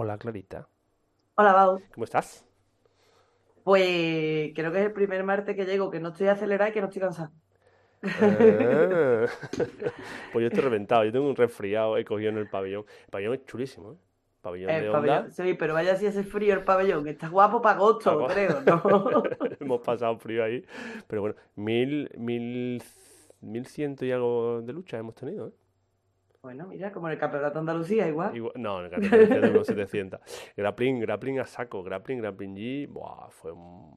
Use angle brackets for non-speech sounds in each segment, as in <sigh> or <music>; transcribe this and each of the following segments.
Hola, Clarita. Hola, Bau. ¿Cómo estás? Pues creo que es el primer martes que llego, que no estoy acelerada y que no estoy cansada. Eh. <laughs> pues yo estoy reventado. Yo tengo un resfriado, he cogido en el pabellón. El pabellón es chulísimo, ¿eh? Pabellón El de pabellón, onda. sí, pero vaya si hace frío el pabellón, que está guapo para agosto, creo, <laughs> ¿no? <laughs> Hemos pasado frío ahí. Pero bueno, mil, mil, mil ciento y algo de lucha hemos tenido, ¿eh? Bueno, mira, como en el campeonato de Andalucía, igual. Igual- no, en el campeonato de unos 700. <laughs> Grappling, grappling a saco, grappling, grappling G. Buah, fue un.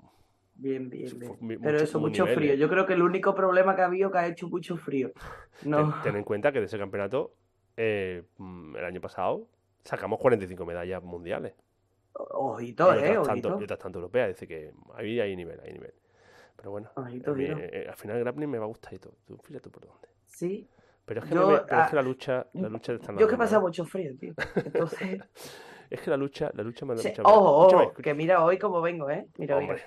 Bien, bien, bien. Pero eso, mucho nivel, frío. ¿eh? Yo creo que el único problema que ha habido que ha hecho mucho frío. <laughs> No. Ten, ten en cuenta que de ese campeonato, eh, mm, el año pasado, sacamos 45 medallas mundiales. Ojito, ¿eh? otras tanto, Ojito. y otras tanto europeas. Dice que ahí hay nivel, hay nivel. Pero bueno, Ojito, eh, eh, al final el grappling me va a gustar y todo. Tú, fíjate por dónde. Sí. Pero es que, Yo, me- pero es ah, que la lucha, la lucha está Yo que he alma, pasado ¿eh? mucho frío, tío. Entonces. <laughs> Es que la lucha, la lucha me Sí, escúchame, Ojo, ojo, escúchame. que mira hoy cómo vengo, ¿eh? Mira. Hombre,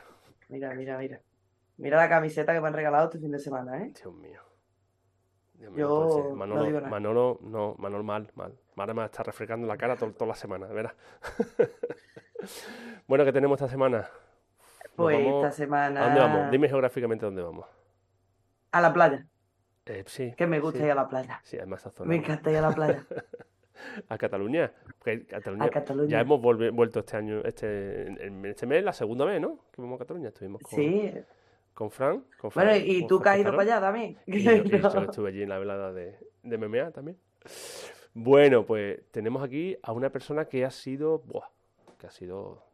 Mira, mira, mira. Mira la camiseta que me han regalado este fin de semana, ¿eh? Dios mío. Dios mío, Yo no ser. no Manolo, digo nada. Manolo, no, Manolo mal, mal. Ahora me estar refrescando la cara to- toda la semana, ¿verdad? <laughs> bueno, ¿qué tenemos esta semana? Nos Pues esta semana. ¿A dónde vamos? Dime geográficamente dónde vamos. A la playa. Eh, sí. Que me gusta sí. ir a la playa. Sí, además zona. Me encanta ir a la playa. <laughs> A Cataluña. A Cataluña. Ya hemos vuelto este año, este, este mes, la segunda vez, ¿no? Que vamos a Cataluña. Estuvimos con, Sí. con Fran. Con Fran Bueno, ¿y con tú que has ido para allá también? Y yo, y <laughs> estuve allí en la velada de, de MMA también. Bueno, pues tenemos aquí a una persona que ha sido, buah, que ha sido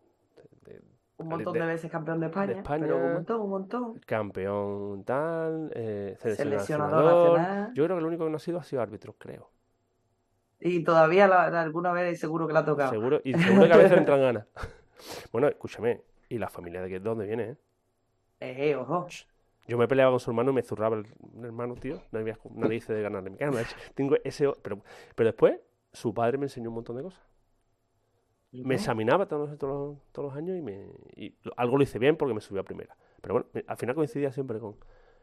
Un montón de- de veces campeón de España. España. Pero un montón, un montón. campeón tal, eh, Seleccionador seleccionador. nacional. Yo creo que lo único que no ha sido ha sido árbitro, creo. Y todavía la- alguna vez seguro que la ha tocado. Seguro, y seguro que a veces le entran ganas. <laughs> <laughs> Bueno, escúchame, y la familia de, de dónde viene, ¿eh? Eh, ojo. Yo me peleaba con su hermano y me zurraba el, el hermano, tío. No había narices de ganarle. Me cago en la leche. Tengo ese... Pero, pero después, su padre me enseñó un montón de cosas. Me examinaba todos los, todos los, todos los años y, me, y algo lo hice bien porque me subió a primera. Pero bueno, al final coincidía siempre con...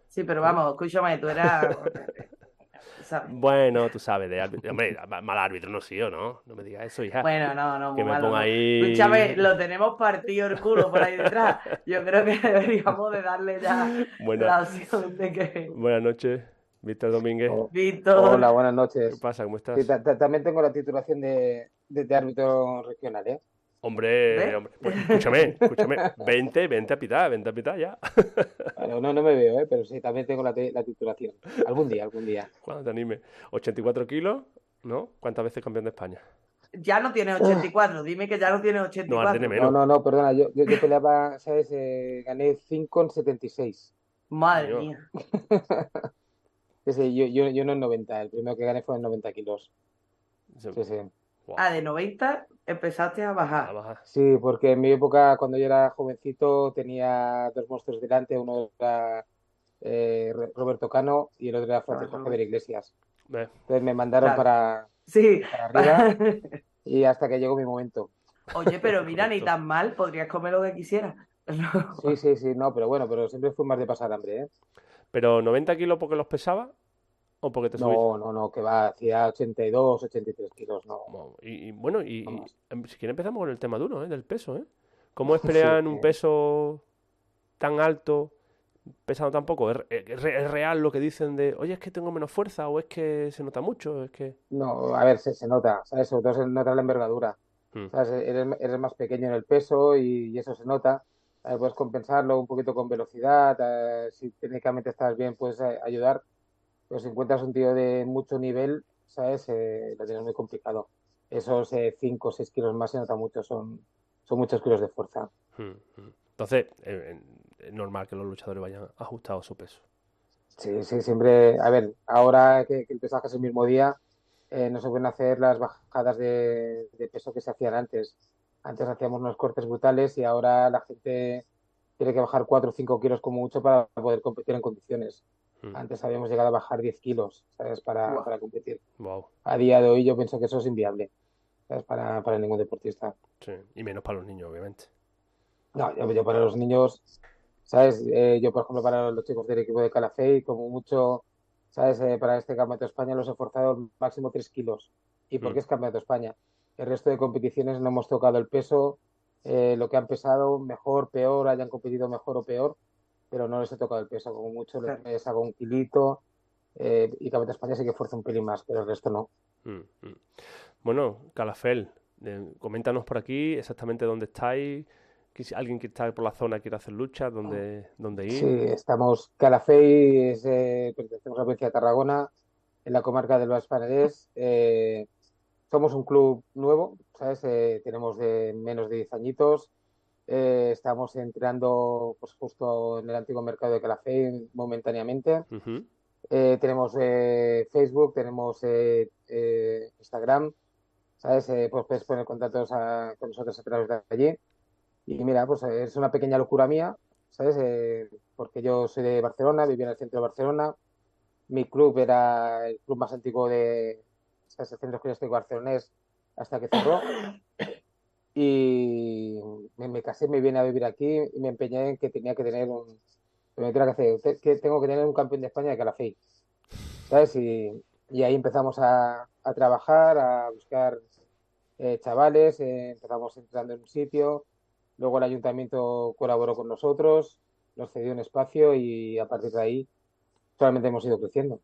Sí, pero vamos, escúchame, tú eras. <laughs> ¿sabes? Bueno, tú sabes, de árbitro. Hombre, <laughs> ma- mal árbitro no sí o no. No me digas eso, hija. Bueno, no, no, muy que me malo, ponga no. ahí... Escúchame, lo tenemos partido el culo por ahí detrás. Yo creo que <laughs> deberíamos de darle ya Buena- la opción de que. Buenas noches, Víctor Domínguez. Oh, Víctor. Hola, buenas ¿Qué noches. pasa? ¿Cómo estás? Sí, ta- ta- también tengo la titulación de, de, de árbitro regional, ¿eh? Hombre, hombre. Pues, escúchame, escúchame. Vente, vente a pitar, vente a pitar ya. Bueno, no, no me veo, ¿eh? Pero sí, también tengo la, titulación. Algún día, algún día. Cuando te anime. 84 kilos, ¿no? ¿Cuántas veces campeón de España? Ya no tienes 84, dime que ya no tienes 84. No, tiene No, menos. no, no, perdona, yo, yo, yo peleaba, ¿sabes? Eh, gané 5 en 76. Madre mía. <laughs> Sí, sí, yo, yo, yo no en 90, el primero que gané fue en 90 kilos. Sí, sí. Guau, Ah, de 90 empezaste a a bajar. Sí, porque en mi época, cuando yo era jovencito, tenía dos monstruos delante. Uno era eh, Roberto Cano y el otro era Francisco Ajá. Javier Iglesias. Entonces me mandaron Claro. para, Sí. para arriba <laughs> y hasta que llegó mi momento. Oye, pero mira, ni tan mal, podrías comer lo que quisieras. <laughs> Sí, sí, sí, no, pero bueno, pero siempre fui más de pasar hambre, ¿eh? ¿Pero 90 kilos porque los pesaba o porque te subiste? No, no, no, que va, hacía 82, 83 kilos, no. Y, y bueno, y, y, em, si quieres empezamos con el tema duro, ¿eh? Del peso, ¿eh? ¿Cómo es <laughs> pelear en un peso tan alto, pesando tan poco? ¿Es, es re- es real lo que dicen de, oye, es que tengo menos fuerza o es que se nota mucho? Es que... No, a ver, se, se nota, ¿sabes? Sobre todo se nota la envergadura, Hmm. ¿sabes? Eres, eres más pequeño en el peso y, y eso se nota. Ver, puedes compensarlo un poquito con velocidad, eh, si técnicamente estás bien, puedes eh, ayudar. Pero si encuentras un tío de mucho nivel, ¿sabes? Eh, lo tienes muy complicado. Esos 5 o 6 kilos más se nota mucho, son, son muchos kilos de fuerza. Hmm, hmm. Entonces, eh, en- es normal que los luchadores vayan ajustados a su peso. Sí, sí, siempre. A ver, ahora que, que el pesaje es el mismo día, eh, no se pueden hacer las bajadas de, de peso que se hacían antes. Antes hacíamos unos cortes brutales y ahora la gente tiene que bajar 4 o 5 kilos como mucho para poder competir en condiciones. Mm. Antes habíamos llegado a bajar 10 kilos, ¿sabes? Para, competir. Wow. A día de hoy yo pienso que eso es inviable, ¿sabes? Para, para ningún deportista. Sí. Y menos para los niños, obviamente. No, yo, yo para los niños, ¿sabes? Eh, yo, por ejemplo, para los chicos del equipo de Calafey, como mucho, ¿sabes? Eh, para este Campeonato de España los he forzado máximo 3 kilos. ¿Y por Mm. qué es Campeonato de España? El resto de competiciones no hemos tocado el peso, eh, lo que han pesado, mejor, peor, hayan competido mejor o peor, pero no les he tocado el peso. Como mucho les, Claro. hago un kilito. eh, y de España sí que fuerza un pelín más, pero el resto no. Mm, mm. Bueno, Calafel, eh, coméntanos por aquí exactamente dónde estáis. que si alguien que está por la zona quiere hacer lucha, dónde, dónde ir. Sí, estamos, Calafey, es, eh, pertenecemos a la provincia de Tarragona, en la comarca del Baix Penedès. Eh, somos un club nuevo, ¿sabes? Eh, tenemos de menos de 10 añitos. Eh, estamos entrando pues, justo en el antiguo mercado de Calafey momentáneamente. Ujú. Eh, tenemos eh, Facebook, tenemos eh, eh, Instagram, ¿sabes? Eh, pues puedes poner contactos a- con nosotros a través de allí. Y mira, pues es una pequeña locura mía, ¿sabes? Eh, porque yo soy de Barcelona, vivía en el centro de Barcelona. Mi club era el club más antiguo de, El centro gimnástico barcelonés hasta que cerró. Y me, me casé, me vine a vivir aquí y me empeñé en que tenía que tener un, me que hacer, que tengo que tener un campeón de España de Calafey. ¿Sabes? Y, y ahí empezamos a, a trabajar, a buscar eh, chavales, eh, empezamos entrando en un sitio, luego el ayuntamiento colaboró con nosotros, nos cedió un espacio y a partir de ahí solamente hemos ido creciendo.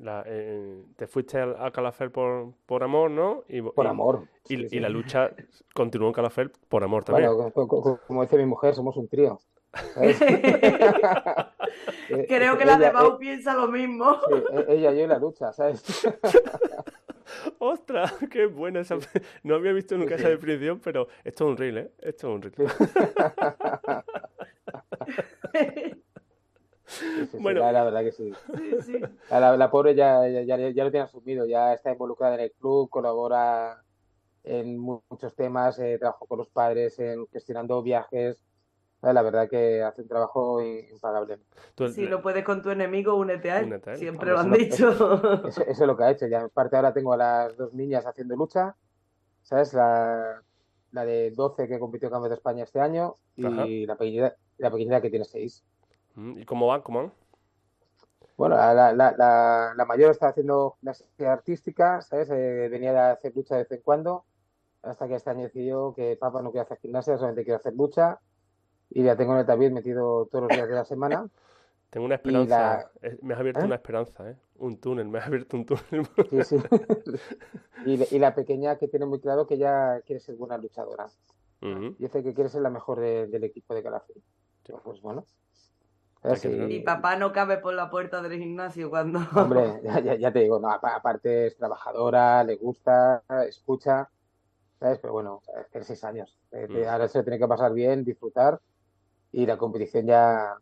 La- eh, te fuiste a, Calafel por, por amor, ¿no? Y, Por y- amor. Y, Sí, y sí. la lucha continuó en Calafel por amor también. Bueno, co- co- co- como dice mi mujer, somos un trío. <laughs> Eh, Creo que la de Mau piensa lo mismo. Sí, e- ella, yo y la lucha, ¿sabes? <laughs> ¡Ostras! <laughs> ¡Qué buena esa! No había visto nunca Sí, esa definición, pero esto es un reel, ¿eh? Esto es un reel. Sí, sí, sí, Bueno. la, la verdad que sí. Sí, sí. La, la- la pobre ya, ya, ya- ya lo tiene asumido, ya está involucrada en el club, colabora en mu- muchos temas, eh, trabajó con los padres, en gestionando viajes. La verdad que hace un trabajo i- impagable. Si lo puedes con tu enemigo, únete a él. Únete a él. Siempre Hombre, lo han eso dicho. <laughs> Eso, eso es lo que ha hecho. Ya en parte ahora tengo a las dos niñas haciendo lucha, ¿sabes? La, la de 12 que compitió en Campeonato de España este año y Ajá. la pequeñita, la pequeñita que tiene 6. ¿Y cómo van? ¿Cómo van? Bueno, la, la, la, la- la mayor está haciendo gimnasia artística, ¿sabes? Eh, venía a hacer lucha de vez en cuando, hasta que este año decidió que papá no quiere hacer gimnasia, solamente quiere hacer lucha. Y la tengo en el metido todos los días de la semana. Tengo una esperanza. eh, Me has abierto ¿Eh? una esperanza, ¿eh? Un túnel, me has abierto un túnel. Sí, sí. <laughs> Y, la- y la pequeña que tiene muy claro que ella quiere ser buena luchadora. Ujú. Dice que quiere ser la mejor de- del equipo de Calafell. Sí. Pues bueno. Mi papá no cabe por la puerta del gimnasio cuando. <laughs> Hombre, ya, ya- ya te digo, no, apa- aparte es trabajadora, le gusta, escucha, ¿sabes? Pero bueno, es que seis años. Eh, Mm. Ahora se lo tiene que pasar bien, disfrutar y la competición ya,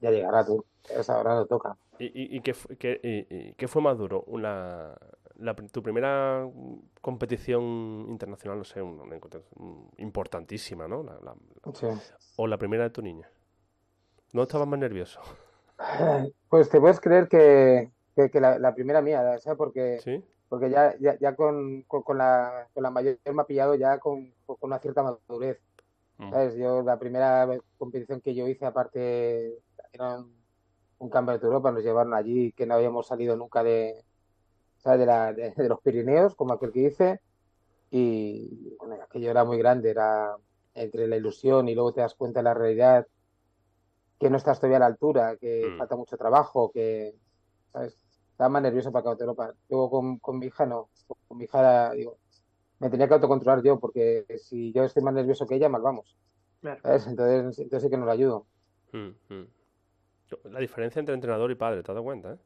ya llegará tú. Ahora no toca. ¿Y, y- y qué, y- y qué fue más duro? Una, la pr- tu primera mm, competición internacional, no sé, una, una competición importantísima, ¿no? La- la- Sí. o la primera de tu niña. ¿No estabas más nervioso? <laughs> Pues te puedes creer que, que- que la, la primera mía, ¿sabes? Porque, ¿Sí? porque ya, ya, ya con, con, con la, con la mayor me ha pillado ya con, con una cierta madurez. Mm. ¿Sabes? Yo la primera competición que yo hice, aparte, era un, un campeonato de Europa, nos llevaron allí, que no habíamos salido nunca de, ¿sabes? De, la, de, de los Pirineos, como aquel que dice, y bueno, aquello era muy grande, era entre la ilusión y luego te das cuenta de la realidad, que no estás todavía a la altura, que Mm. falta mucho trabajo, que, ¿sabes? Estaba más nervioso para de Europa. Luego con, con mi hija no, con mi hija, digo, me tenía que autocontrolar yo, porque si yo estoy más nervioso que ella, mal vamos. Claro. ¿sabes? Entonces, entonces sí que no la ayudo. Mm, mm. La diferencia entre entrenador y padre, ¿te has dado cuenta? eh?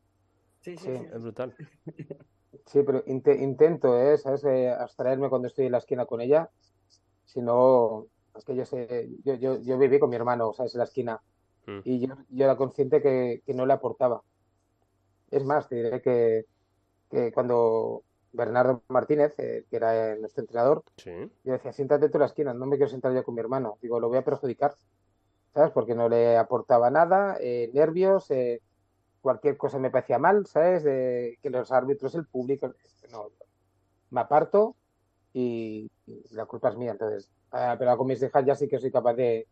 Sí, sí, Sí. sí. Es brutal. <laughs> Sí, pero inte- intento, ¿eh? ¿Sabes? Eh, abstraerme cuando estoy en la esquina con ella. Si no, es que yo sé, yo, yo, yo viví con mi hermano, ¿sabes? En la esquina. Mm. Y yo, yo era consciente que, que no le aportaba. Es más, te diré que, que cuando Bernardo Martínez, eh, que era nuestro entrenador, Sí. yo decía, siéntate tú en la esquina, no me quiero sentar yo con mi hermano. Digo, lo voy a perjudicar, ¿sabes? Porque no le aportaba nada, eh, nervios, eh, cualquier cosa me parecía mal, ¿sabes? Que los árbitros, el público, no, me aparto y, y la culpa es mía. Entonces, ah, pero con mis hijas ya sí que soy capaz de,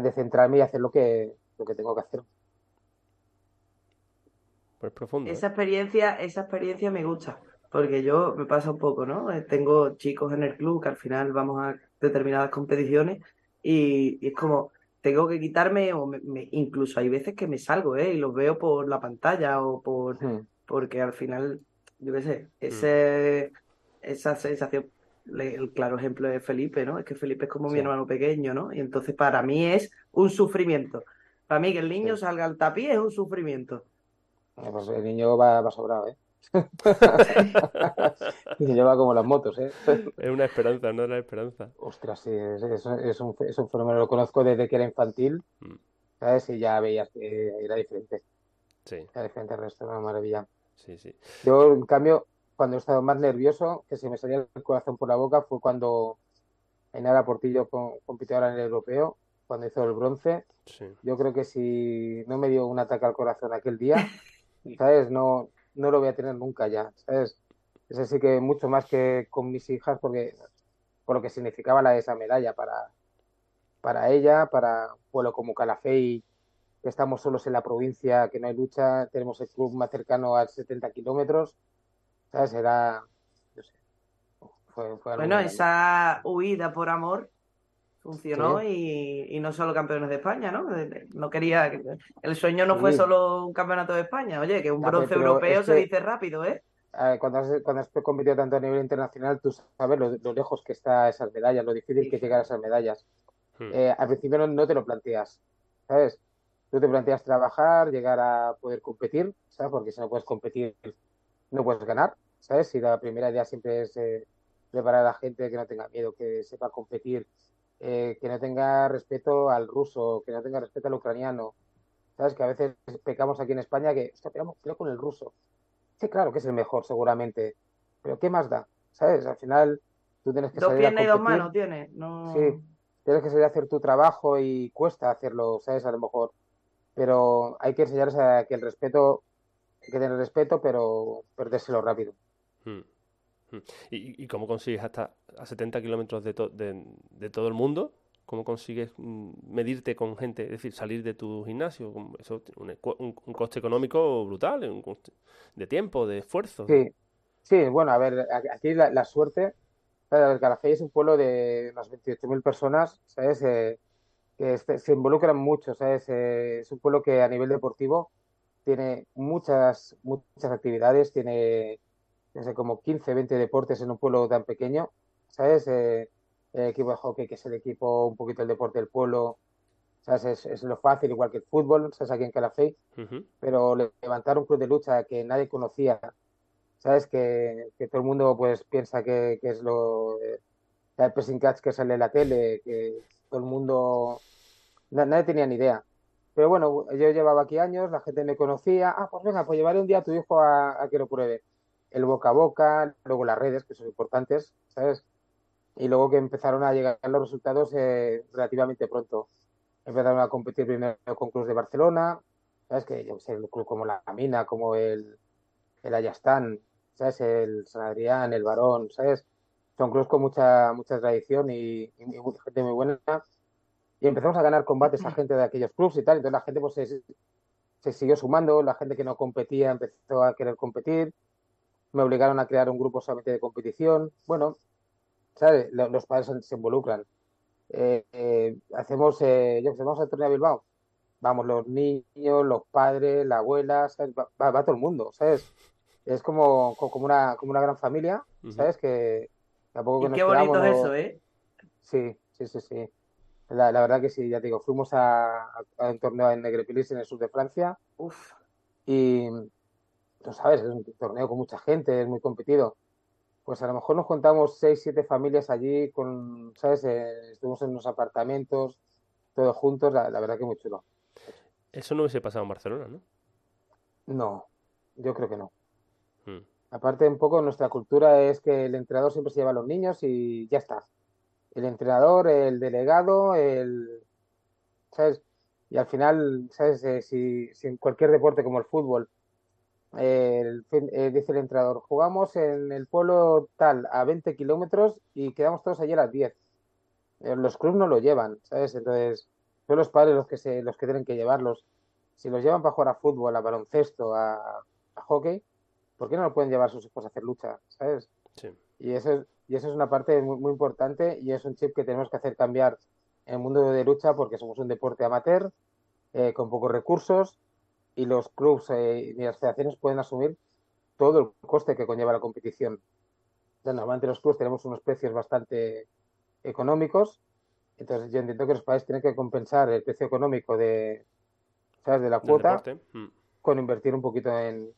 de centrarme y hacer lo que, lo que tengo que hacer. Pues profundo. ¿eh? Esa experiencia, esa experiencia me gusta, porque yo me pasa un poco, ¿no? Eh, Tengo chicos en el club que al final vamos a determinadas competiciones y, y es como, tengo que quitarme, o me- me- incluso hay veces que me salgo, ¿eh? Y los veo por la pantalla o por, Hmm. porque al final, yo qué sé, ese, esa sensación, el claro ejemplo es Felipe, ¿no? Es que Felipe es como mi hermano pequeño, ¿no? Y entonces para mí es un sufrimiento. Para mí que el niño Sí. salga al tapiz es un sufrimiento. Pues el niño va, va sobrado, ¿eh? <laughs> El niño va como las motos, ¿eh? Es una esperanza, no es la esperanza. Ostras, sí, es, es- es un, es un fenómeno, lo conozco desde que era infantil, Mm. ¿sabes? Y ya veías que era diferente, Sí, era diferente al resto, una maravilla. sí, sí. Yo, en cambio, cuando he estado más nervioso, que se me salía el corazón por la boca, fue cuando Ainara Portillo co- compitió ahora en el europeo, cuando hizo el bronce. Sí. Yo creo que si no me dio un ataque al corazón aquel día, <laughs> ¿sabes? No, no lo voy a tener nunca ya, ¿sabes? Es así que mucho más que con mis hijas, porque por lo que significaba la esa medalla para, para ella, para pueblo como Calafell, que estamos solos en la provincia, que no hay lucha, tenemos el club más cercano a 70 kilómetros, ¿sabes? Era, no sé, fue, fue algo Bueno, esa huida por amor funcionó Sí. y, y no solo campeones de España, ¿no? No quería, el sueño no fue solo un campeonato de España, oye, que un bronce europeo es se dice rápido, ¿eh? eh, cuando has, cuando has competido tanto a nivel internacional, tú sabes lo, lo lejos que está esas medallas, lo difícil que es llegar a esas medallas. Hmm. Eh, al principio no, no te lo planteas, ¿sabes? Tú te planteas trabajar, llegar a poder competir, ¿sabes? Porque si no puedes competir, no puedes ganar, ¿sabes? Y la primera idea siempre es eh, preparar a la gente que no tenga miedo, que sepa competir, eh, que no tenga respeto al ruso, que no tenga respeto al ucraniano, ¿sabes? Que a veces pecamos aquí en España que, hostia, peleo con el ruso. Sí, claro que es el mejor, seguramente, pero ¿qué más da? ¿Sabes? Al final tú tienes que Dos salir a piernas y dos manos tiene. No... Sí, tienes que salir a hacer tu trabajo y cuesta hacerlo, ¿sabes? A lo mejor. Pero hay que enseñarles a que el respeto, hay que tener respeto, pero perdérselo rápido. Mm. Mm. ¿Y, y cómo consigues hasta a 70 kilómetros de, to- de, de todo el mundo? ¿Cómo consigues mm, medirte con gente? Es decir, salir de tu gimnasio. Eso tiene un, un- un coste económico brutal, un coste de tiempo, de esfuerzo. Sí, sí, bueno, a ver, aquí la, la suerte, Calafell es un pueblo de unas 28.000 personas, ¿sabes? Eh, que este- se involucran mucho, ¿sabes? Eh, es un pueblo que a nivel deportivo tiene muchas, muchas actividades, tiene, no sé, como 15, 20 deportes en un pueblo tan pequeño, ¿sabes? Eh, el equipo de hockey, que es el equipo, un poquito el deporte del pueblo, ¿sabes? Es, es lo fácil, igual que el fútbol, ¿sabes? Aquí en Calafell Ujú. pero le- levantar un club de lucha que nadie conocía, ¿sabes? Que, que todo el mundo pues piensa que, que es lo eh, el pressing catch que sale en la tele, que todo el mundo, na- nadie tenía ni idea. Pero bueno, yo llevaba aquí años, la gente me conocía, ah, pues venga, pues llevaré un día a tu hijo a, a que lo pruebe. El boca a boca, luego las redes, que son importantes, ¿sabes? Y luego que empezaron a llegar los resultados eh, relativamente pronto. Empezaron a competir primero con clubes de Barcelona, ¿sabes? Que yo sé, el club como la Mina, como el, el Ayastán, ¿sabes? El San Adrián, el Barón, ¿sabes? Son clubes con mucha, mucha tradición y, y gente muy buena. Y empezamos a ganar combates a gente de aquellos clubes y tal. Entonces la gente pues se, se siguió sumando, la gente que no competía empezó a querer competir. Me obligaron a crear un grupo solamente de competición. Bueno, ¿sabes? Lo- Los padres se- involucran. Eh, eh, hacemos, eh, yo que sé, vamos al torneo de Bilbao. Vamos los niños, los padres, la abuela, ¿sabes? Va, va- va todo el mundo, ¿sabes? Es como, co- como una, como una gran familia. ¿sabes? Que tampoco que Y nos qué bonito eso, ¿eh? Sí, sí, sí, sí. La, la verdad que sí, ya te digo, fuimos a, un torneo en Negrepilis, en el sur de Francia, Uf. y tú sabes, es un torneo con mucha gente, es muy competido. Pues a lo mejor nos juntamos seis, siete familias allí con, ¿sabes? Eh, estuvimos en unos apartamentos, todos juntos, la, la verdad que muy chulo. Eso no hubiese pasado en Barcelona, ¿no? No, yo creo que no. Mm. Aparte, un poco nuestra cultura es que el entrenador siempre se lleva a los niños y ya está. El entrenador, el delegado, el. ¿Sabes? Y al final, ¿sabes? Eh, si, si en cualquier deporte como el fútbol, el eh, dice el entrenador, jugamos en el pueblo tal a 20 kilómetros y quedamos todos allí a las 10. Eh, los clubes no lo llevan, ¿sabes? Entonces, son los padres los que, se, los que tienen que llevarlos. Si los llevan para jugar a fútbol, a baloncesto, a, a hockey, ¿por qué no lo pueden llevar sus hijos a hacer lucha? ¿Sabes? Sí. Y eso es, y eso es una parte muy, muy importante y es un chip que tenemos que hacer cambiar en el mundo de lucha porque somos un deporte amateur, eh, con pocos recursos y los clubes eh, y las federaciones pueden asumir todo el coste que conlleva la competición. O sea, normalmente los clubes tenemos unos precios bastante económicos, entonces yo entiendo que los países tienen que compensar el precio económico de, ¿sabes? de la cuota. Mm. Con invertir un poquito en.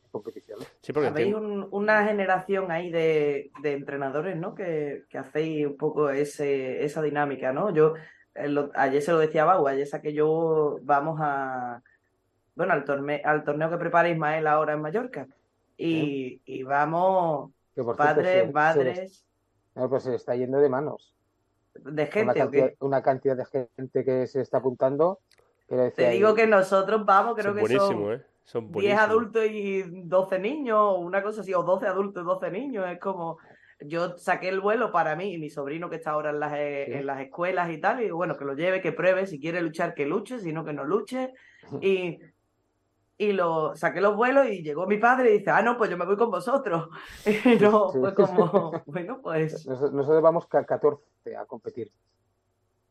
Sí, porque Habéis un- una generación ahí de, de entrenadores, ¿no? Que, que hacéis un poco ese, esa dinámica, ¿no? Yo eh, lo- ayer se lo decía a Bau, ayer saqué yo, vamos a, bueno, al torneo, al torneo que prepara Ismael ahora en Mallorca. Y, y vamos, Que por cierto, padres, se- madres, no, pues se le está yendo de manos. de una gente, ¿o cantidad, qué? una cantidad de gente que se está apuntando. Te digo que nosotros vamos, creo son que son ¿eh? Son 10 buenísimos. adultos y 12 niños, o una cosa así, o 12 adultos y 12 niños. Es como, yo saqué el vuelo para mí y mi sobrino que está ahora en las, eh, Sí. en las escuelas y tal, y digo, bueno, que lo lleve, que pruebe, si quiere luchar, que luche, si no, que no luche. Y, y lo saqué los vuelos y llegó mi padre y dice, ah, no, pues yo me voy con vosotros. <laughs> Y no, Sí. fue como, <laughs> bueno, pues Nos- Nosotros vamos ca- 14 a competir.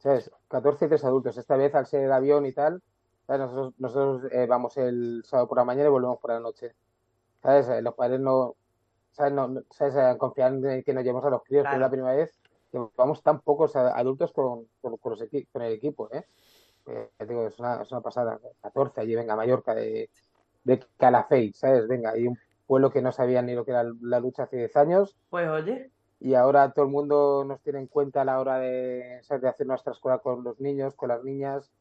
¿Sabes? 14 y 3 adultos. Esta vez, al ser avión y tal, ¿sabes? nosotros, nosotros eh, vamos el sábado por la mañana y volvemos por la noche. ¿Sabes? Eh, Los padres no, ¿sabes? No, ¿sabes? Eh, confían en que nos llevemos a los críos, que es Claro. la primera vez que vamos tan pocos adultos con, con, con los con el equipo, ¿eh? Eh, digo, es una, es una pasada. 14 allí, venga, Mallorca, de, de Calafell, ¿sabes? Venga, hay un pueblo que no sabía ni lo que era la lucha hace 10 años pues oye, y ahora todo el mundo nos tiene en cuenta a la hora de, ¿sabes? de hacer nuestra escuela con los niños, con las niñas,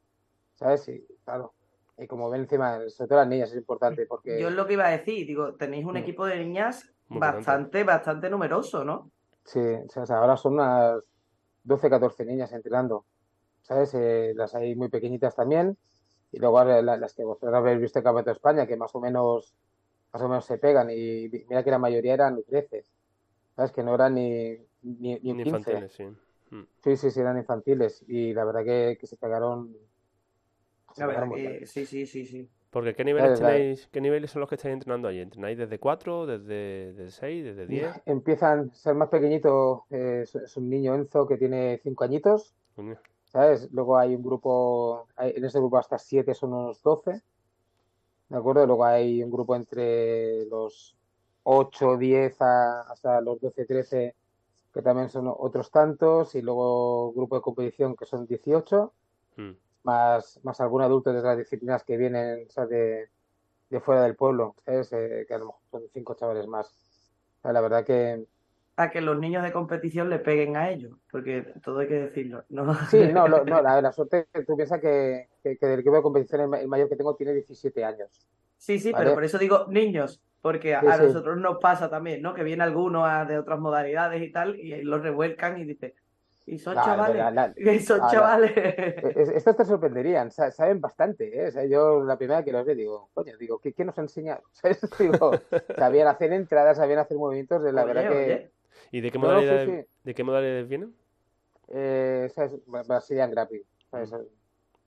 ¿sabes? Y claro, y como ven encima, sobre todo las niñas es importante porque yo es lo que iba a decir, digo, tenéis un Mm. equipo de niñas Muy bastante, bastante numeroso, ¿no? sí, o sea, ahora son unas 12, 14 niñas entrenando, ¿sabes? Eh, las hay muy pequeñitas también y luego las que vosotros habéis visto en Campeonato de España, que más o menos más o menos se pegan y mira que la mayoría eran 13, ¿sabes? Que no eran ni, ni, ni un Ni 15. infantiles, sí. Mm. Sí, sí, sí, eran infantiles y la verdad que, que se pegaron. se verdad pegaron sí, sí, sí, sí. Porque ¿qué niveles Claro, claro. tenéis, qué niveles son los que estáis entrenando allí? ¿Entrenáis desde 4, desde, desde 6, desde 10? Empiezan a ser más pequeñito, eh, es, un niño Enzo que tiene 5 añitos. ¿sabes? Luego hay un grupo, hay- en ese grupo hasta 7 son unos 12, ¿de acuerdo? Luego hay un grupo entre los 8, 10 a- hasta los 12, 13 que también son otros tantos, y luego grupo de competición que son 18. Mm. más, más algún adulto de las disciplinas que vienen o sea, de, de fuera del pueblo, ¿sabes? Eh, que a lo mejor son cinco chavales más. O sea, la verdad que A que los niños de competición le peguen a ellos, porque todo hay que decirlo, ¿no? sí, no, lo- no <laughs> la, la suerte, tú piensas que, que, que del equipo de competición el mayor que tengo tiene 17 años. Sí, sí, Vale. pero por eso digo niños, porque a, Sí, a sí. nosotros nos pasa también, ¿no? Que viene alguno a- de otras modalidades y tal, y los revuelcan y dice, y son <laughs> La- chavales, la- la- y son chavales. Es- Estos te sorprenderían, sa- saben bastante, ¿eh? O sea, yo la primera que los veo digo, coño, digo, ¿qué, qué nos ha enseñado? <laughs> ¿Sabes? Digo, sabían hacer entradas, sabían hacer movimientos, de la Oye, verdad que... ¿Y de qué No, no, sí, modalidades, sí. de qué modalidades vienen? Eh, ¿sabes? Brazilian Grappling. ¿sabes?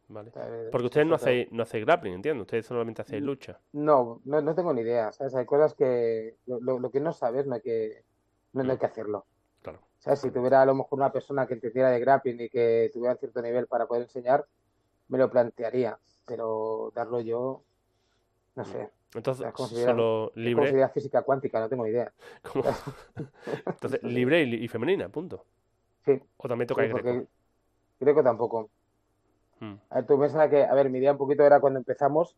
Vale. ¿sabes? Porque ustedes no hacéis, no hacéis grappling, entiendo. Ustedes solamente hacéis Mm. lucha. No, no, no tengo ni idea, ¿sabes? Hay cosas que lo, que no sabes no hay que, no, no hay que hacerlo. Claro. ¿Sabes? Si tuviera a lo mejor una persona que entendiera de grappling y que tuviera cierto nivel para poder enseñar, me lo plantearía, pero darlo yo, no sé. Entonces, solo libre. física cuántica, no tengo ni idea. <laughs> como- <laughs> Entonces, libre y, y femenina, punto. Sí, O también sí, tocáis porque greco. greco tampoco. Mm. A ver, tú piensas que, a ver, mi idea un poquito era cuando empezamos,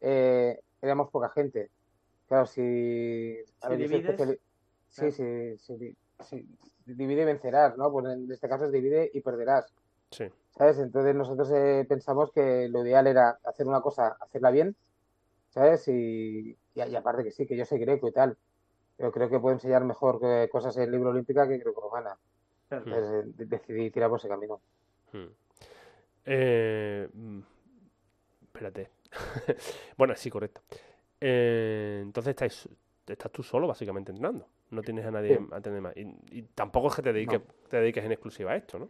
eh, éramos poca gente. Claro, si, a Si ver, divides, Sí, sí, sí, di- sí, divide y vencerás, ¿no? Pues en este caso es divide y perderás, Sí. ¿sabes? Entonces nosotros eh, pensamos que lo ideal era hacer una cosa, hacerla bien, ¿sabes? Y, y, y aparte que sí, que yo soy greco y tal, pero creo que puedo enseñar mejor que- cosas en libro olímpica que grecorromana. Claro. Entonces eh, de- decidí tirar por ese camino. Hmm. Eh, mm, espérate. <laughs> Bueno, sí, correcto. Eh, entonces estáis, estás tú solo básicamente entrenando. No tienes a nadie Sí. a tener más. Y, y tampoco es que te dediques, te dediques en exclusiva a esto, ¿no?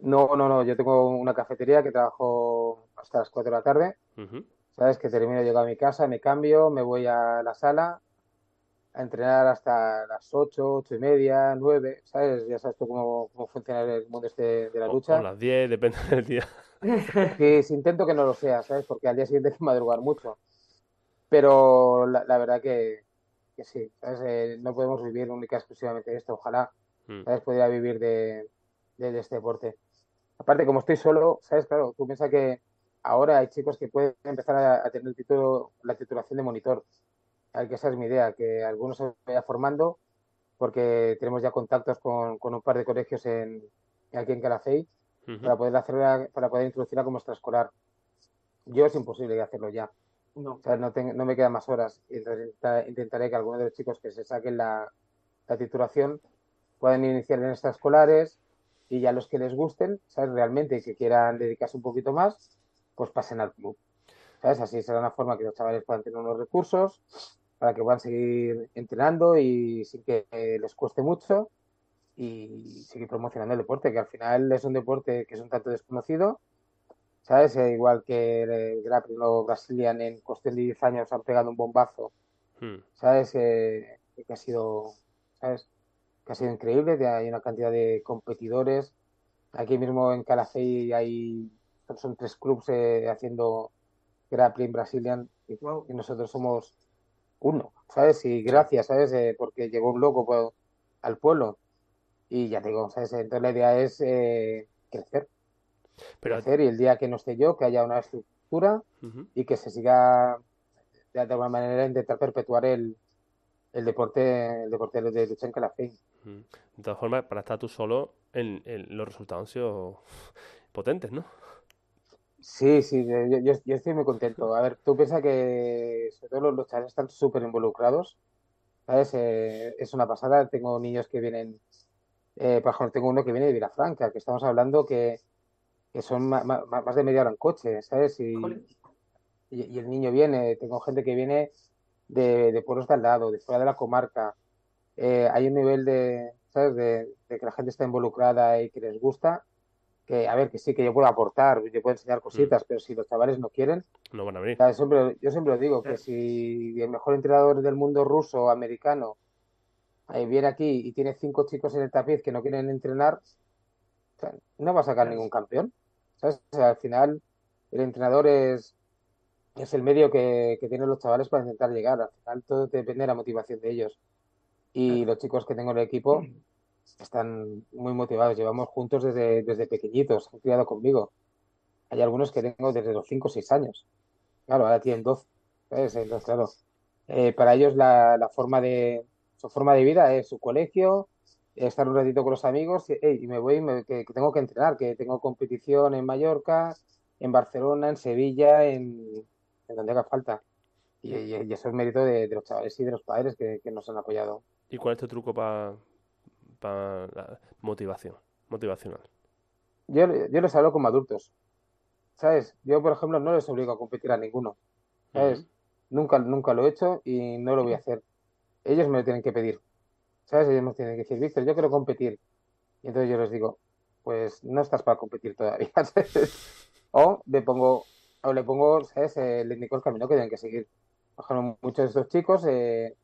No, no, no, yo tengo una cafetería que trabajo hasta las 4 de la tarde. ¿Sabes? Que termino, llego a mi casa, me cambio, me voy a la sala a entrenar hasta las 8, 8 y media, 9, ¿sabes? Ya sabes tú cómo, cómo funciona el mundo este de la O, lucha. o las 10, depende <laughs> del día. Que si intento que no lo sea, ¿sabes? Porque al día siguiente hay que madrugar mucho. Pero la, la verdad que, que sí, ¿sabes? Eh, no podemos vivir única y exclusivamente de esto. Ojalá, Mm. ¿sabes? Pudiera vivir de, de- de este deporte. Aparte, como estoy solo, ¿sabes? Claro, tú piensas que ahora hay chicos que pueden empezar a, a tener el título, la titulación de monitor. A ver, que esa es mi idea, que algunos se vaya formando, porque tenemos ya contactos con, con un par de colegios en, aquí en Calafell Ujú. para poder hacerla, para poder introducirla como extraescolar. Yo es imposible hacerlo ya. No. O sea, no, ten- no me quedan más horas. Intentaré que algunos de los chicos que se saquen la, la titulación puedan iniciar en extraescolares y ya los que les gusten, ¿sabes? Realmente y que quieran dedicarse un poquito más, pues pasen al club. ¿Sabes? Así será una forma que los chavales puedan tener unos recursos para que puedan seguir entrenando y sin que eh, les cueste mucho y seguir promocionando el deporte, que al final es un deporte que es un tanto desconocido. ¿Sabes? Eh, igual que el grappling o Brazilian en cuestión de 10 años han pegado un bombazo, Mm. ¿sabes? Eh, que ha sido, ¿sabes? Que ha sido increíble, hay una cantidad de competidores. Aquí mismo en Calafell hay, son, tres clubes eh, haciendo grappling Brazilian y, Wow. y nosotros somos uno, ¿sabes? Y gracias, ¿sabes? Eh, porque llegó un loco pues, al pueblo y ya te digo, ¿sabes? Entonces la idea es eh, crecer, Pero, crecer y el día que no esté yo, que haya una estructura y que se siga de alguna manera intentar perpetuar el, el deporte el deporte de lucha en Calafell. Ujú. De todas formas, para estar tú solo, el- el- los resultados han sido potentes, ¿no? Sí, sí, yo, yo- yo estoy muy contento. A ver, tú piensas que sobre todo los, los chavales están súper involucrados, ¿sabes? Eh, es una pasada. Tengo niños que vienen, eh, por ejemplo, tengo uno que viene de Vilafranca, que estamos hablando que, que son ma- más de media hora en coche, ¿sabes? Y, y, y el niño viene, tengo gente que viene de, de pueblos de al lado, de fuera de la comarca. Eh, hay un nivel de, ¿sabes? De, de que la gente está involucrada y que les gusta, que a ver, que sí, que yo puedo aportar, yo puedo enseñar cositas, pero si los chavales no quieren, No van a venir. o sea, siempre, yo siempre lo digo, que si el mejor entrenador del mundo ruso o americano eh, viene aquí y tiene cinco chicos en el tapiz que no quieren entrenar, o sea, no va a sacar ningún campeón. ¿sabes? O sea, al final, el entrenador es, es el medio que, que tienen los chavales para intentar llegar. Al final, todo depende de la motivación de ellos. Y los chicos que tengo en el equipo <clears throat> están muy motivados. Llevamos juntos desde, desde pequeñitos, han criado conmigo. Hay algunos que tengo desde los 5 o 6 años. Claro, ahora tienen 12. ¿sabes? Entonces, claro, eh, para ellos la, la forma de, su forma de vida es su colegio, estar un ratito con los amigos y, "Ey, y me voy, me- que, que tengo que entrenar, que tengo competición en Mallorca, en Barcelona, en Sevilla, en, en donde haga falta. Y, y- y eso es mérito de, de los chavales y de los padres que, que nos han apoyado. ¿Y cuál es tu truco para la motivación? Motivacional. Yo, yo les hablo como adultos, ¿sabes? Yo, por ejemplo, no les obligo a competir a ninguno, ¿sabes? Nunca, nunca lo he hecho y no lo voy a hacer. Ellos me lo tienen que pedir, ¿sabes? Ellos me tienen que decir, Víctor, yo quiero competir. Y entonces yo les digo, pues no estás para competir todavía, <laughs> ¿sabes? O le pongo, o le pongo, ¿sabes? Le indico el camino que tienen que seguir. Por ejemplo, muchos de estos chicos, eh,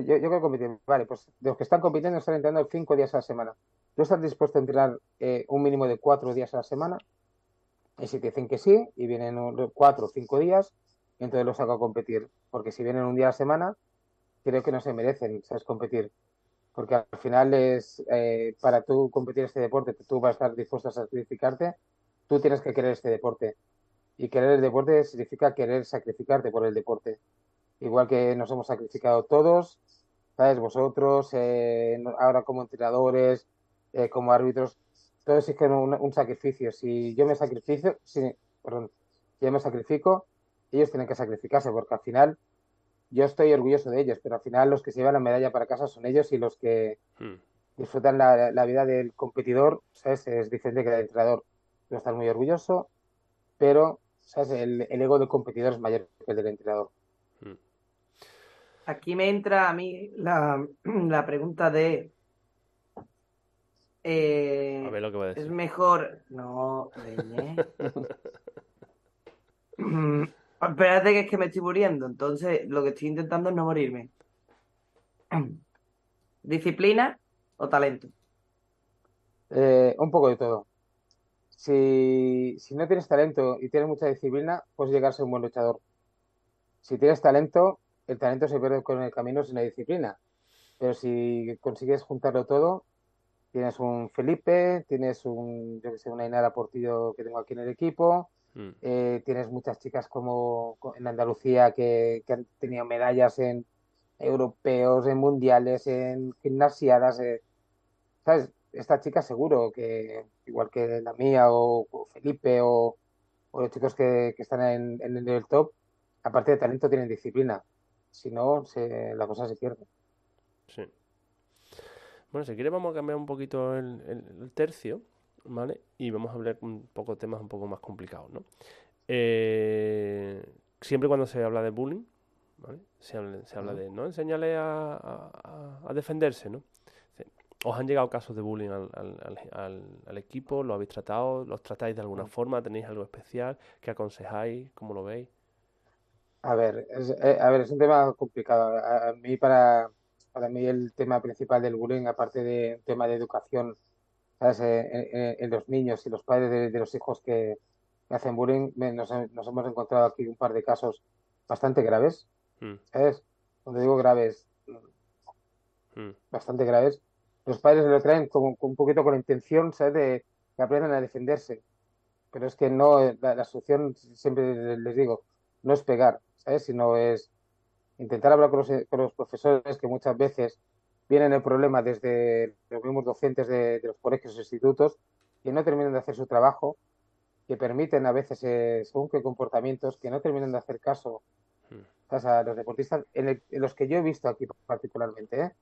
yo, yo quiero competir. Vale, pues los que están compitiendo están entrenando cinco días a la semana. ¿Tú estás dispuesto a entrenar eh, un mínimo de cuatro días a la semana? Y si te dicen que sí, y vienen cuatro o cinco días, entonces los saco a competir. Porque si vienen un día a la semana, creo que no se merecen, ¿sabes? Competir. Porque al final es, eh, para tú competir este deporte, tú vas a estar dispuesto a sacrificarte, tú tienes que querer este deporte. Y querer el deporte significa querer sacrificarte por el deporte. Igual que nos hemos sacrificado todos, ¿sabes? Vosotros, eh, no- ahora como entrenadores, eh, como árbitros, todo es que un, un sacrificio. Si yo me sacrifico, si, perdón, si yo me sacrifico, ellos tienen que sacrificarse, porque al final yo estoy orgulloso de ellos, pero al final los que se llevan la medalla para casa son ellos y los que Hmm. disfrutan la, la vida del competidor, ¿sabes? Es diferente que el entrenador. Yo estar muy orgulloso, pero, ¿sabes? El, el ego del competidor es mayor que el del entrenador. Aquí me entra a mí la, <clears throat> la pregunta de. eh, A ver lo que va a es decir. mejor. No. Mm, <laughs> Espérate que es que me estoy muriendo. Entonces, lo que estoy intentando es no morirme. <clears throat> ¿Disciplina o talento? Eh, un poco de todo. Si, si no tienes talento y tienes mucha disciplina, puedes llegar a ser un buen luchador. Si tienes talento, el talento se pierde con el camino sin la disciplina. Pero si consigues juntarlo todo, tienes un Felipe, tienes un, yo que sé, una Inara Portillo que tengo aquí en el equipo, Hmm. eh, tienes muchas chicas como co- en Andalucía que, que han tenido medallas en europeos, en mundiales, en gimnasiadas. eh, ¿Sabes? Esta chica seguro que, igual que la mía o, o Felipe o, o los chicos que, que están en, en el top, aparte de talento, tienen disciplina. Si no, se- la cosa se pierde. Sí. Bueno, si quieres vamos a cambiar un poquito el, el- el tercio, ¿vale? Y vamos a hablar un poco de temas un poco más complicados, ¿no? Eh, siempre cuando se habla de bullying, ¿vale? Se habla, se habla de, ¿no? Enseñarle a, a- a- a defenderse, ¿no? ¿Os han llegado casos de bullying al, al- al- al- al equipo? ¿Lo habéis tratado? ¿Los tratáis de alguna forma? ¿Tenéis algo especial? ¿Qué aconsejáis? ¿Cómo lo veis? A ver, es, eh, a ver, es un tema complicado. A, mí, para, para mí, el tema principal del bullying, aparte de tema de educación, ¿sabes? Eh, en, en- en los niños y los padres de, de los hijos que, que hacen bullying, me- nos, nos hemos encontrado aquí un par de casos bastante graves, Mm, ¿sabes? Cuando digo graves, mm, bastante graves, los padres lo traen como, un poquito con la intención, ¿sabes? De que aprendan a defenderse. Pero es que no, eh, la, la solución, siempre les digo, no es pegar, ¿sabes? Sino es intentar hablar con los, con los profesores que muchas veces vienen el problema desde los mismos docentes de, de los colegios e institutos que no terminan de hacer su trabajo, que permiten a veces, eh, según qué comportamientos, que no terminan de hacer caso mm, ¿sabes? a los deportistas, en, el- en los que yo he visto aquí particularmente, ¿eh?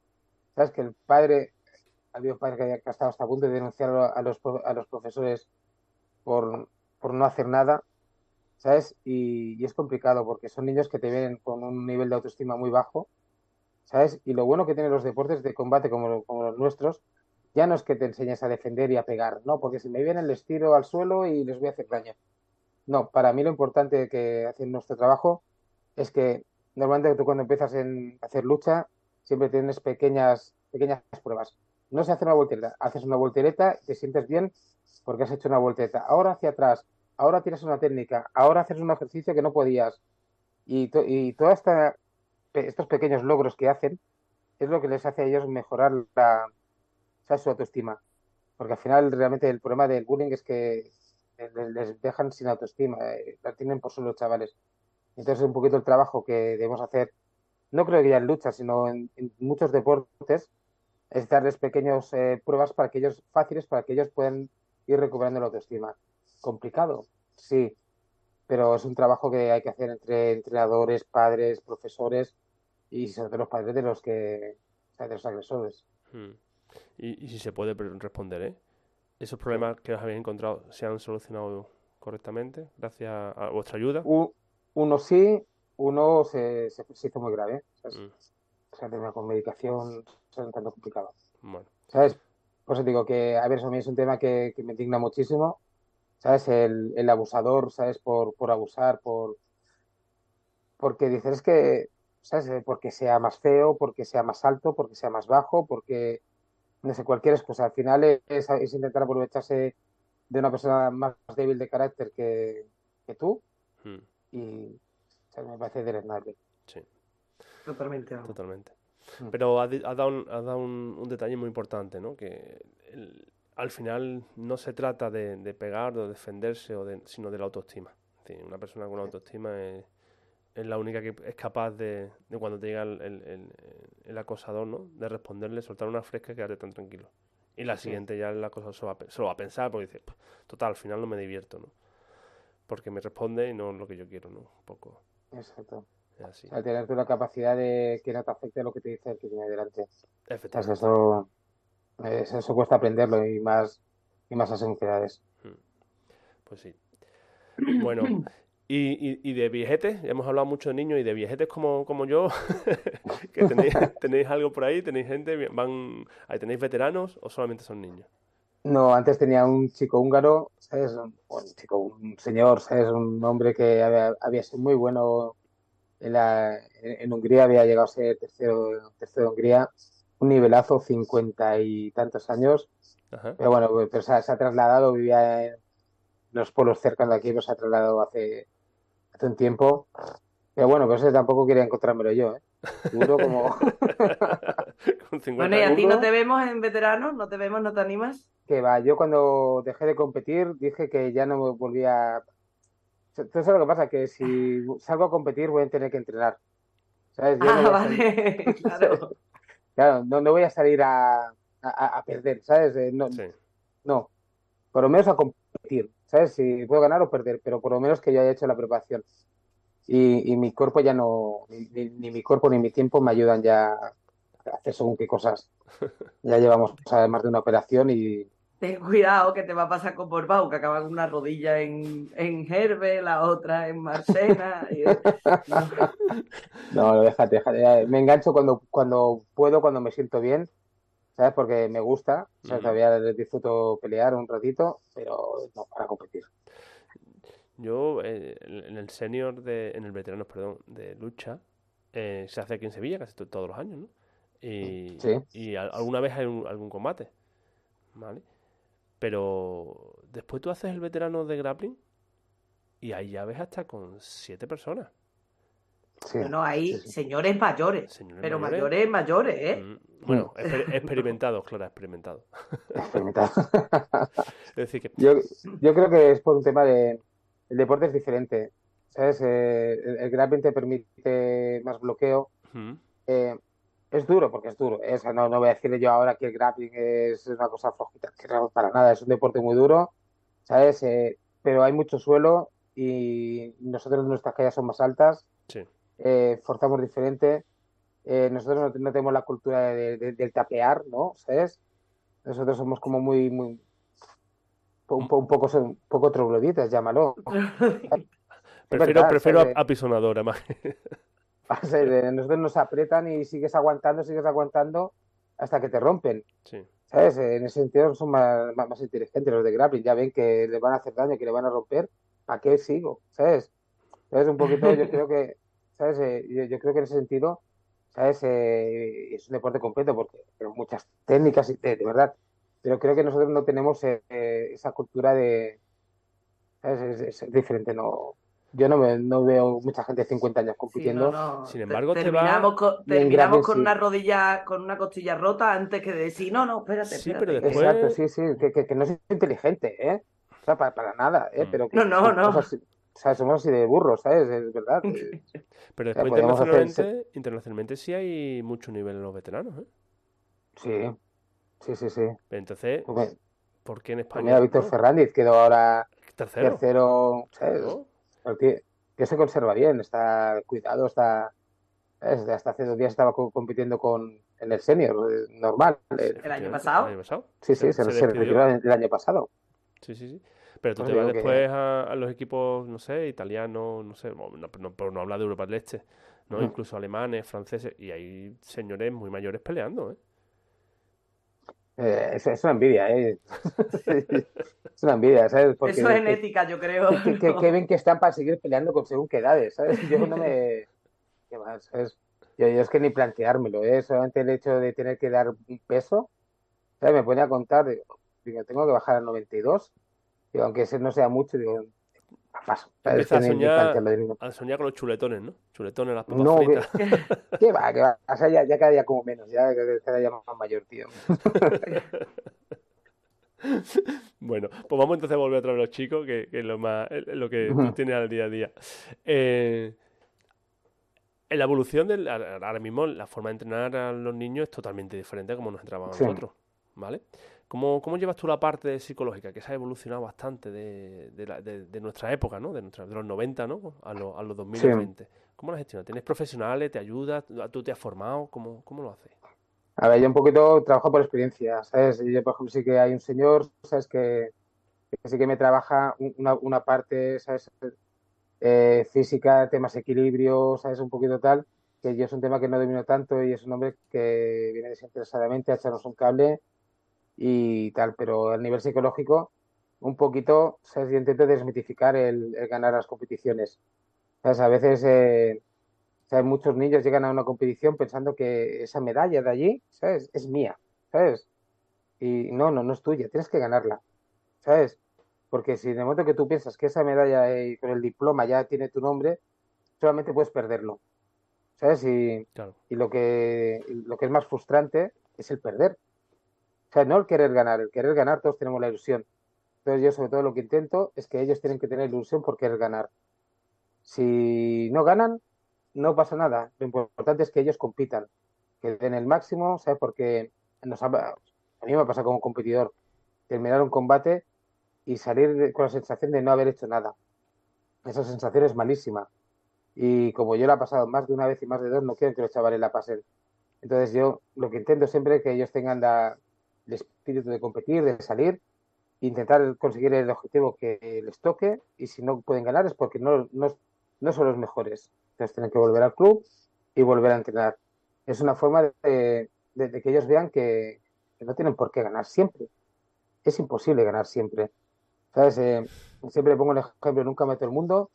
¿Sabes? Que el padre, ha habido padres que ha estado hasta a punto de denunciar a los, a los profesores por, por no hacer nada, ¿sabes? Y, y es complicado porque son niños que te ven con un nivel de autoestima muy bajo, ¿sabes? Y lo bueno que tienen los deportes de combate como, como los nuestros, ya no es que te enseñes a defender y a pegar, ¿no? Porque si me vienen les tiro al suelo y les voy a hacer daño. No, para mí lo importante que hace nuestro trabajo es que normalmente tú cuando empiezas en hacer lucha siempre tienes pequeñas, pequeñas pruebas. No se hace una voltereta, haces una voltereta, te sientes bien porque has hecho una voltereta. Ahora hacia atrás, ahora tienes una técnica, ahora haces un ejercicio que no podías. Y, to- y todos estos pequeños logros que hacen es lo que les hace a ellos mejorar la, su autoestima. Porque al final realmente el problema del bullying es que les, dejan sin autoestima, eh, la tienen por solo chavales. Entonces un poquito el trabajo que debemos hacer, no creo que ya en lucha, sino en, muchos deportes, es darles pequeñas pruebas para que ellos, fáciles para que ellos puedan ir recuperando la autoestima. ¿Complicado? Sí, pero es un trabajo que hay que hacer entre entrenadores, padres, profesores y sobre todo los padres de los que, de los agresores. mm. Y, y si se puede responder, ¿eh? ¿Esos problemas que os habéis encontrado se han solucionado correctamente gracias a vuestra ayuda? Uno sí, uno se, se, se hizo muy grave, ¿sabes? Mm, O sea, tema con medicación, es un tanto complicado. Bueno, ¿Sabes? Por eso digo que, a ver, eso a mí es un tema que, que me indigna muchísimo. ¿Sabes? El, el abusador, ¿sabes? Por, por abusar, por... Porque dices es que, ¿sabes? Eh, Porque sea más feo, porque sea más alto, porque sea más bajo, porque, no sé, cualquier excusa. Al final es, es intentar aprovecharse de una persona más débil de carácter que, que tú mm, y, ¿sabes? Me parece deleznable. sí. Totalmente. Totalmente. Mm. Pero has dado, un, has dado un, un detalle muy importante, ¿no? Que el- al final no se trata de, de pegar, de defenderse, o de- sino de la autoestima. Una persona con autoestima es, es la única que es capaz de, de cuando te llega el, el- el- el acosador, ¿no? De responderle, soltar una fresca y quedarte tan tranquilo. Y la Sí. siguiente ya el acosador se lo va a, se lo va a pensar porque dice, "Pues, total, al final no me divierto, ¿no? Porque me responde y no es lo que yo quiero, ¿no? Un poco. Exacto. Así. O sea, tener tú la capacidad de que no te afecte lo que te dice el que tiene delante. Pues Efectivamente. eso, es- eso cuesta aprenderlo y más, y más qué edades. Pues sí. Bueno, y, y, y de viejetes, hemos hablado mucho de niños y de viejetes como, como yo, <laughs> que tenéis, <laughs> tenéis algo por ahí, tenéis gente, van, ahí tenéis veteranos o solamente son niños. No, antes tenía un chico húngaro, ¿sabes? Un, un chico, un señor, ¿sabes? Un hombre que había, había sido muy bueno en, la, en, en Hungría, había llegado a ser tercero, tercero de Hungría, un nivelazo, cincuenta y tantos años, Ajá. pero bueno, pero se ha, se ha trasladado, vivía en los pueblos cercanos de aquí, pero se ha trasladado hace, hace un tiempo. Pero bueno, pues ese tampoco quería encontrármelo yo, ¿eh? Duro como <laughs> <laughs> Con 50 Bueno, ¿y a ti no te vemos en veteranos? ¿No te vemos? ¿No te animas? que va. Yo cuando dejé de competir dije que ya no me volvía. Entonces, lo que pasa? Que si salgo a competir voy a tener que entrenar. ¿Sabes? Yo Ah, vale, <laughs> claro. Claro, no, no voy a salir a, a- a perder, ¿sabes? Eh, No, Sí. no. Por lo menos a competir, ¿sabes? Si puedo ganar o perder, pero por lo menos que yo haya hecho la preparación. Y, y mi cuerpo ya no, ni, mi cuerpo ni mi tiempo me ayudan ya a hacer según qué cosas. <laughs> Ya llevamos ¿sabes? más de una operación y Ten cuidado que te va a pasar con Borbao, que acaba con una rodilla en, en Herbe, la otra en Marsena. y- <laughs> No, déjate, déjate. Me engancho cuando, cuando puedo, cuando me siento bien, ¿sabes? Porque me gusta, ¿sabes? Todavía disfruto pelear un ratito, pero no para competir. Yo eh, en el senior de, en el veterano, perdón, de lucha, eh, se hace aquí en Sevilla casi to- todos los años, ¿no? Y, Sí. y al- alguna vez hay un- algún combate, ¿vale? Pero después tú haces el veterano de grappling y ahí ya ves hasta con siete personas. Sí. Bueno, hay Sí, sí. señores mayores, Señores pero mayores. mayores, mayores, ¿eh? Mm, Bueno, exper- <laughs> experimentados, claro, experimentados. <laughs> Es decir, que Yo, yo creo que es por un tema de... El deporte es diferente, ¿sabes? Eh, el, el grappling te permite más bloqueo. mm, Eh, es duro, porque es duro. sea, no, no voy a decirle yo ahora que el grappling es una cosa flojita, que no, para nada, es un deporte muy duro, ¿sabes? Eh, pero hay mucho suelo y nosotros nuestras calles son más altas, sí, eh, forzamos diferente. Eh, nosotros no, no tenemos la cultura de- de- del tapear, ¿no? ¿Sabes? Nosotros somos como muy, muy un, po- un poco, un poco trogloditas, llámalo. <laughs> prefiero, verdad, prefiero apisonadora más <laughs> O sea, de- nosotros nos apretan y sigues aguantando, sigues aguantando hasta que te rompen. Sí, ¿Sabes? En ese sentido son más, más, más inteligentes los de grappling. Ya ven que le van a hacer daño, que le van a romper. ¿A qué sigo? ¿Sabes? ¿Sabes? Un poquito, yo creo que, <laughs> ¿sabes? Eh, yo, yo creo que en ese sentido, ¿sabes? Eh, es un deporte completo porque pero muchas técnicas, y- de, de verdad. Pero creo que nosotros no tenemos eh, eh, esa cultura de, ¿sabes? Es, es diferente, no. Yo no, me, no veo mucha gente de 50 años Sí, compitiendo. no, no. Sin embargo, te va- terminamos con, Y en terminamos con sí. una rodilla, con una costilla rota antes que decir, no, no, espérate, Sí, espérate. pero después- Exacto, sí, sí, que, que, que no es inteligente, ¿eh? O sea, para, para nada, ¿eh? Mm. Pero que No, no, no. o sea, somos así de burros, ¿sabes? Es verdad. <laughs> pero después internacionalmente, internacionalmente sí hay mucho nivel en los veteranos, ¿eh? Sí, sí, sí, sí. Pero Entonces, Pues ¿por qué en pues España? mira, Víctor? Fernández quedó ahora Tercero, tercero, ¿sabes? ¿no? El que se conserva bien, está cuidado, está... Hasta hace dos días estaba co- compitiendo con, en el senior, eh, normal. eh, Efectivamente, pasado? El año pasado. Sí, sí, se, se se despidió. retiró el, el año pasado. Sí, sí, sí. Pero tú Pues te vas que- después a, a los equipos, no sé, italianos, no sé, bueno, no, no- por no hablar de Europa del Este, ¿no? Incluso alemanes, franceses, y hay señores muy mayores peleando, ¿eh? Eh, es, es una envidia, ¿eh? <laughs> Es una envidia, ¿sabes? Porque Eso es que- genética, yo creo. que, que, ¿no? que ven que están para seguir peleando con según qué edades, ¿sabes? Yo no me... ¿Qué más? ¿sabes? Yo, yo es que ni planteármelo, ¿eh? Solamente el hecho de tener que dar un peso, ¿sabes? Me ponía a contar, digo, digo, tengo que bajar a 92, digo, aunque ese no sea mucho, digo, paso. ¿sabes? A Que soñar- A soñar con los chuletones, ¿no? Chuletones, las papas No, que- fritas. <laughs> ¿Qué va? ¿Qué va? O sea, ya, ya cada día como menos, ya cada día más mayor, tío. <laughs> Bueno, pues vamos entonces a volver otra vez a los chicos, que, que es lo más, lo que tú tienes al día a día. Eh, en la evolución del, ahora mismo la forma de entrenar a los niños es totalmente diferente a como nos entrenamos Sí. nosotros, ¿vale? ¿Cómo, ¿Cómo, llevas tú la parte psicológica? Que se ha evolucionado bastante de, de, nuestra época, ¿no? De, nuestra, de los 90, ¿no? A, a los 2020. ¿Cómo la gestionas? ¿Tienes profesionales? ¿Te ayudas? ¿Tú te has formado? ¿Cómo, cómo lo haces? A ver, yo un poquito trabajo por experiencia, ¿sabes? Yo, por ejemplo, sí que hay un señor, ¿sabes? Que, sí que me trabaja una, una parte, ¿sabes? Eh, física, temas equilibrio, ¿sabes? Un poquito tal, que yo es un tema que no domino tanto y es un hombre que viene desinteresadamente a echarnos un cable y tal, pero a nivel psicológico, un poquito, ¿sabes? Yo intento desmitificar el, ganar las competiciones. ¿Sabes? A veces, eh, ¿sabes? Muchos niños llegan a una competición pensando que esa medalla de allí, ¿sabes? Es mía, ¿sabes? Y no, no, no es tuya, tienes que ganarla, ¿sabes? Porque si en el momento que tú piensas que esa medalla eh, con el diploma ya tiene tu nombre, solamente puedes perderlo, ¿sabes? Y, y lo, que, lo que es más frustrante es el perder, o sea, no el querer ganar, el querer ganar todos tenemos la ilusión. Entonces yo sobre todo lo que intento es que ellos tienen que tener ilusión por querer ganar. Si no ganan, no pasa nada. Lo importante es que ellos compitan, que den el máximo, ¿sabes? Porque nos a mí me pasa como competidor terminar un combate y salir con la sensación de no haber hecho nada. Esa sensación es malísima. Y como yo la he pasado más de una vez y más de dos, no quiero que los chavales la pasen. Entonces yo lo que intento siempre es que ellos tengan la, el espíritu de competir, de salir, intentar conseguir el objetivo que les toque y si no pueden ganar es porque no, no, son los mejores. Entonces tienen que volver al club y volver a entrenar. Es una forma de, que ellos vean que, no tienen por qué ganar siempre. Es imposible ganar siempre. ¿Sabes? Eh, siempre pongo el ejemplo, nunca meto el mundo.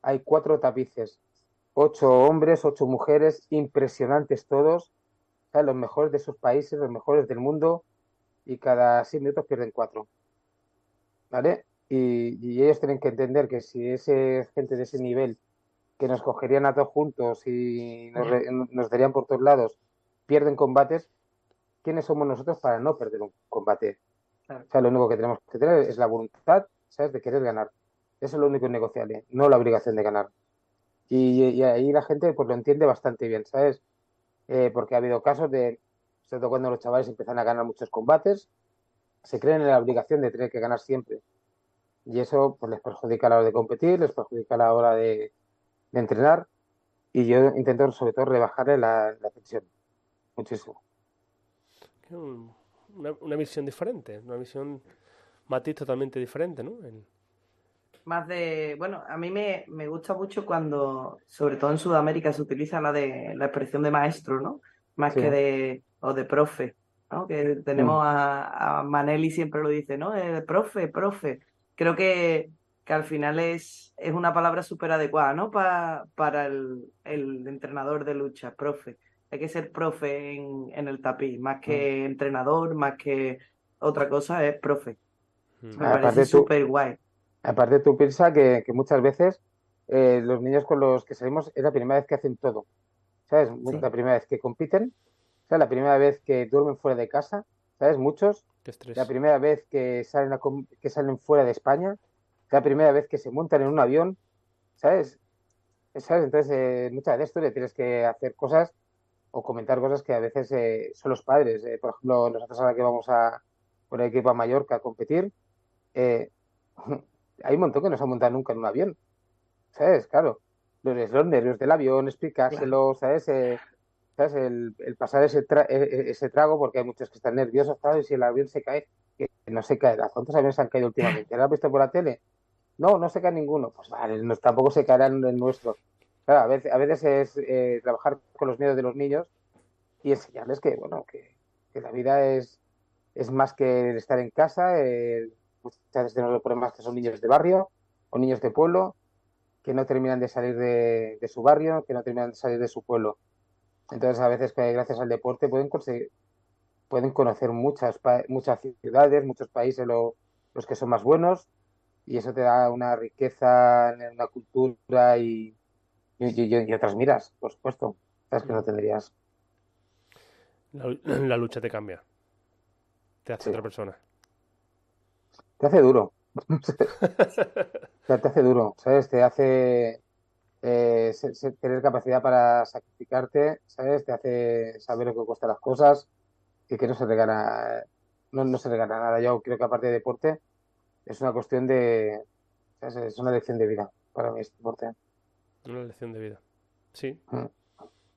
Hay cuatro tapices, ocho hombres, ocho mujeres, impresionantes todos, los mejores de sus países, los mejores del mundo, y cada seis minutos pierden cuatro. ¿Vale? Y, ellos tienen que entender que si ese gente de ese nivel que nos cogerían a todos juntos y nos, darían por todos lados pierden combates, ¿quiénes somos nosotros para no perder un combate? O sea, lo único que tenemos que tener es la voluntad, ¿sabes?, de querer ganar. Eso es lo único negociable, no la obligación de ganar. Y, ahí la gente pues lo entiende bastante bien, ¿sabes? Eh, porque ha habido casos de sobre todo cuando los chavales empiezan a ganar muchos combates, se creen en la obligación de tener que ganar siempre. Y eso pues, les perjudica a la hora de competir, les perjudica a la hora de, entrenar. Y yo intento sobre todo rebajarle la, tensión. Muchísimo. Una, una, visión diferente, una visión matiz totalmente diferente, ¿no? Más de, bueno, a mí me, me, gusta mucho cuando, sobre todo en Sudamérica, se utiliza la de la expresión de maestro, ¿no? Más que de o de profe, ¿no? Que tenemos mm. a, a, Maneli siempre lo dice, ¿no? El profe, profe. Creo que, que al final es, es una palabra súper adecuada, ¿no? para para el, el, entrenador de lucha, profe. Hay que ser profe en, en el tapiz, más que mm. entrenador, más que otra cosa, es profe. Mm. Me parece súper guay. Aparte, tú piensas que, que muchas veces eh, los niños con los que salimos es la primera vez que hacen todo. ¿Sabes? La primera vez que compiten la primera vez que duermen fuera de casa, ¿sabes? Muchos. La primera vez que salen, que salen fuera de España. La primera vez que se montan en un avión, ¿sabes? ¿Sabes? Entonces, eh, muchas veces tú le tienes que hacer cosas o comentar cosas que a veces eh, son los padres. Eh, por ejemplo, nosotros ahora que vamos a con el equipo a Mallorca a competir, <laughs> hay un montón que no se han montado nunca en un avión. ¿Sabes? Claro. Los, los nervios del avión, explicárselo, ¿sabes? El, pasar ese, e, e, ese trago, porque hay muchos que están nerviosos, ¿sabes? Y si el avión se cae, que no se caerá. ¿Cuántos aviones han caído últimamente? ¿Lo has visto por la tele? No, no se cae ninguno. Pues vale, no, tampoco se caerá en el nuestro. Claro, a veces, a veces es eh, trabajar con los miedos de los niños y enseñarles que, bueno, que, la vida es, es más que estar en casa. Eh, muchas veces tenemos los problemas que son niños de barrio o niños de pueblo que no terminan de salir de, de su barrio, que no terminan de salir de su pueblo. Entonces, a veces, gracias al deporte, pueden conseguir, pueden conocer muchas, muchas ciudades, muchos países, los que son más buenos, y eso te da una riqueza en una cultura y, y, otras miras, por supuesto, que no tendrías. <clears throat> La, lucha te cambia, te hace otra persona. Te hace duro. <laughs> te hace duro, ¿sabes? Te hace eh, tener capacidad para sacrificarte, ¿sabes? Te hace saber lo que cuesta las cosas y que no se te gana no, no se gana nada. Yo creo que aparte de deporte, es una cuestión de. Es, es una lección de vida para mí este deporte. Una lección de vida. Sí. Mm.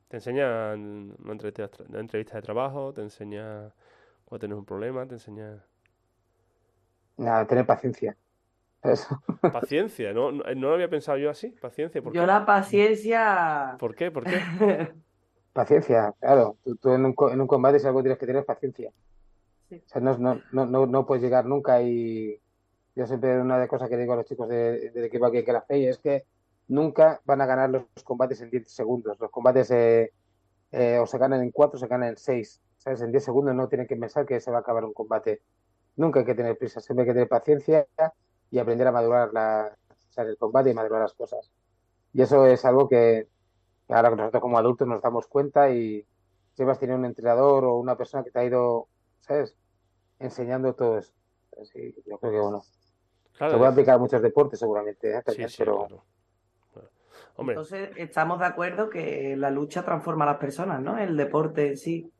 Te enseña una entrevista de trabajo, te enseña cuando tienes un problema, te enseña Nada, tener paciencia. ¿sabes? paciencia. No, no, no lo había pensado yo así. Paciencia. ¿Por Yo qué? la paciencia. ¿Por qué? ¿Por qué? <laughs> Paciencia, claro. Tú, tú en, un, co- en un combate si algo tienes que tener es paciencia. Sí. O sea, no, no, no, no, no puedes llegar nunca y yo siempre una de las cosas que digo a los chicos de- del equipo aquí que la fe es que nunca van a ganar los combates en 10 segundos. Los combates eh, eh, o se ganan en 4 o se ganan en 6. ¿Sabes? En 10 segundos no tienen que pensar que se va a acabar un combate. Nunca hay que tener prisa, siempre hay que tener paciencia y aprender a madurar la, o sea, el combate y madurar las cosas. Y eso es algo que ahora que nosotros como adultos nos damos cuenta y siempre has tenido un entrenador o una persona que te ha ido, ¿sabes? Enseñando todo eso. Así, yo creo que bueno. Claro, Se puede aplicar a muchos deportes seguramente, ¿eh? sí, También, sí, pero claro. Claro. Hombre, Entonces, estamos de acuerdo que la lucha transforma a las personas, ¿no? El deporte en sí.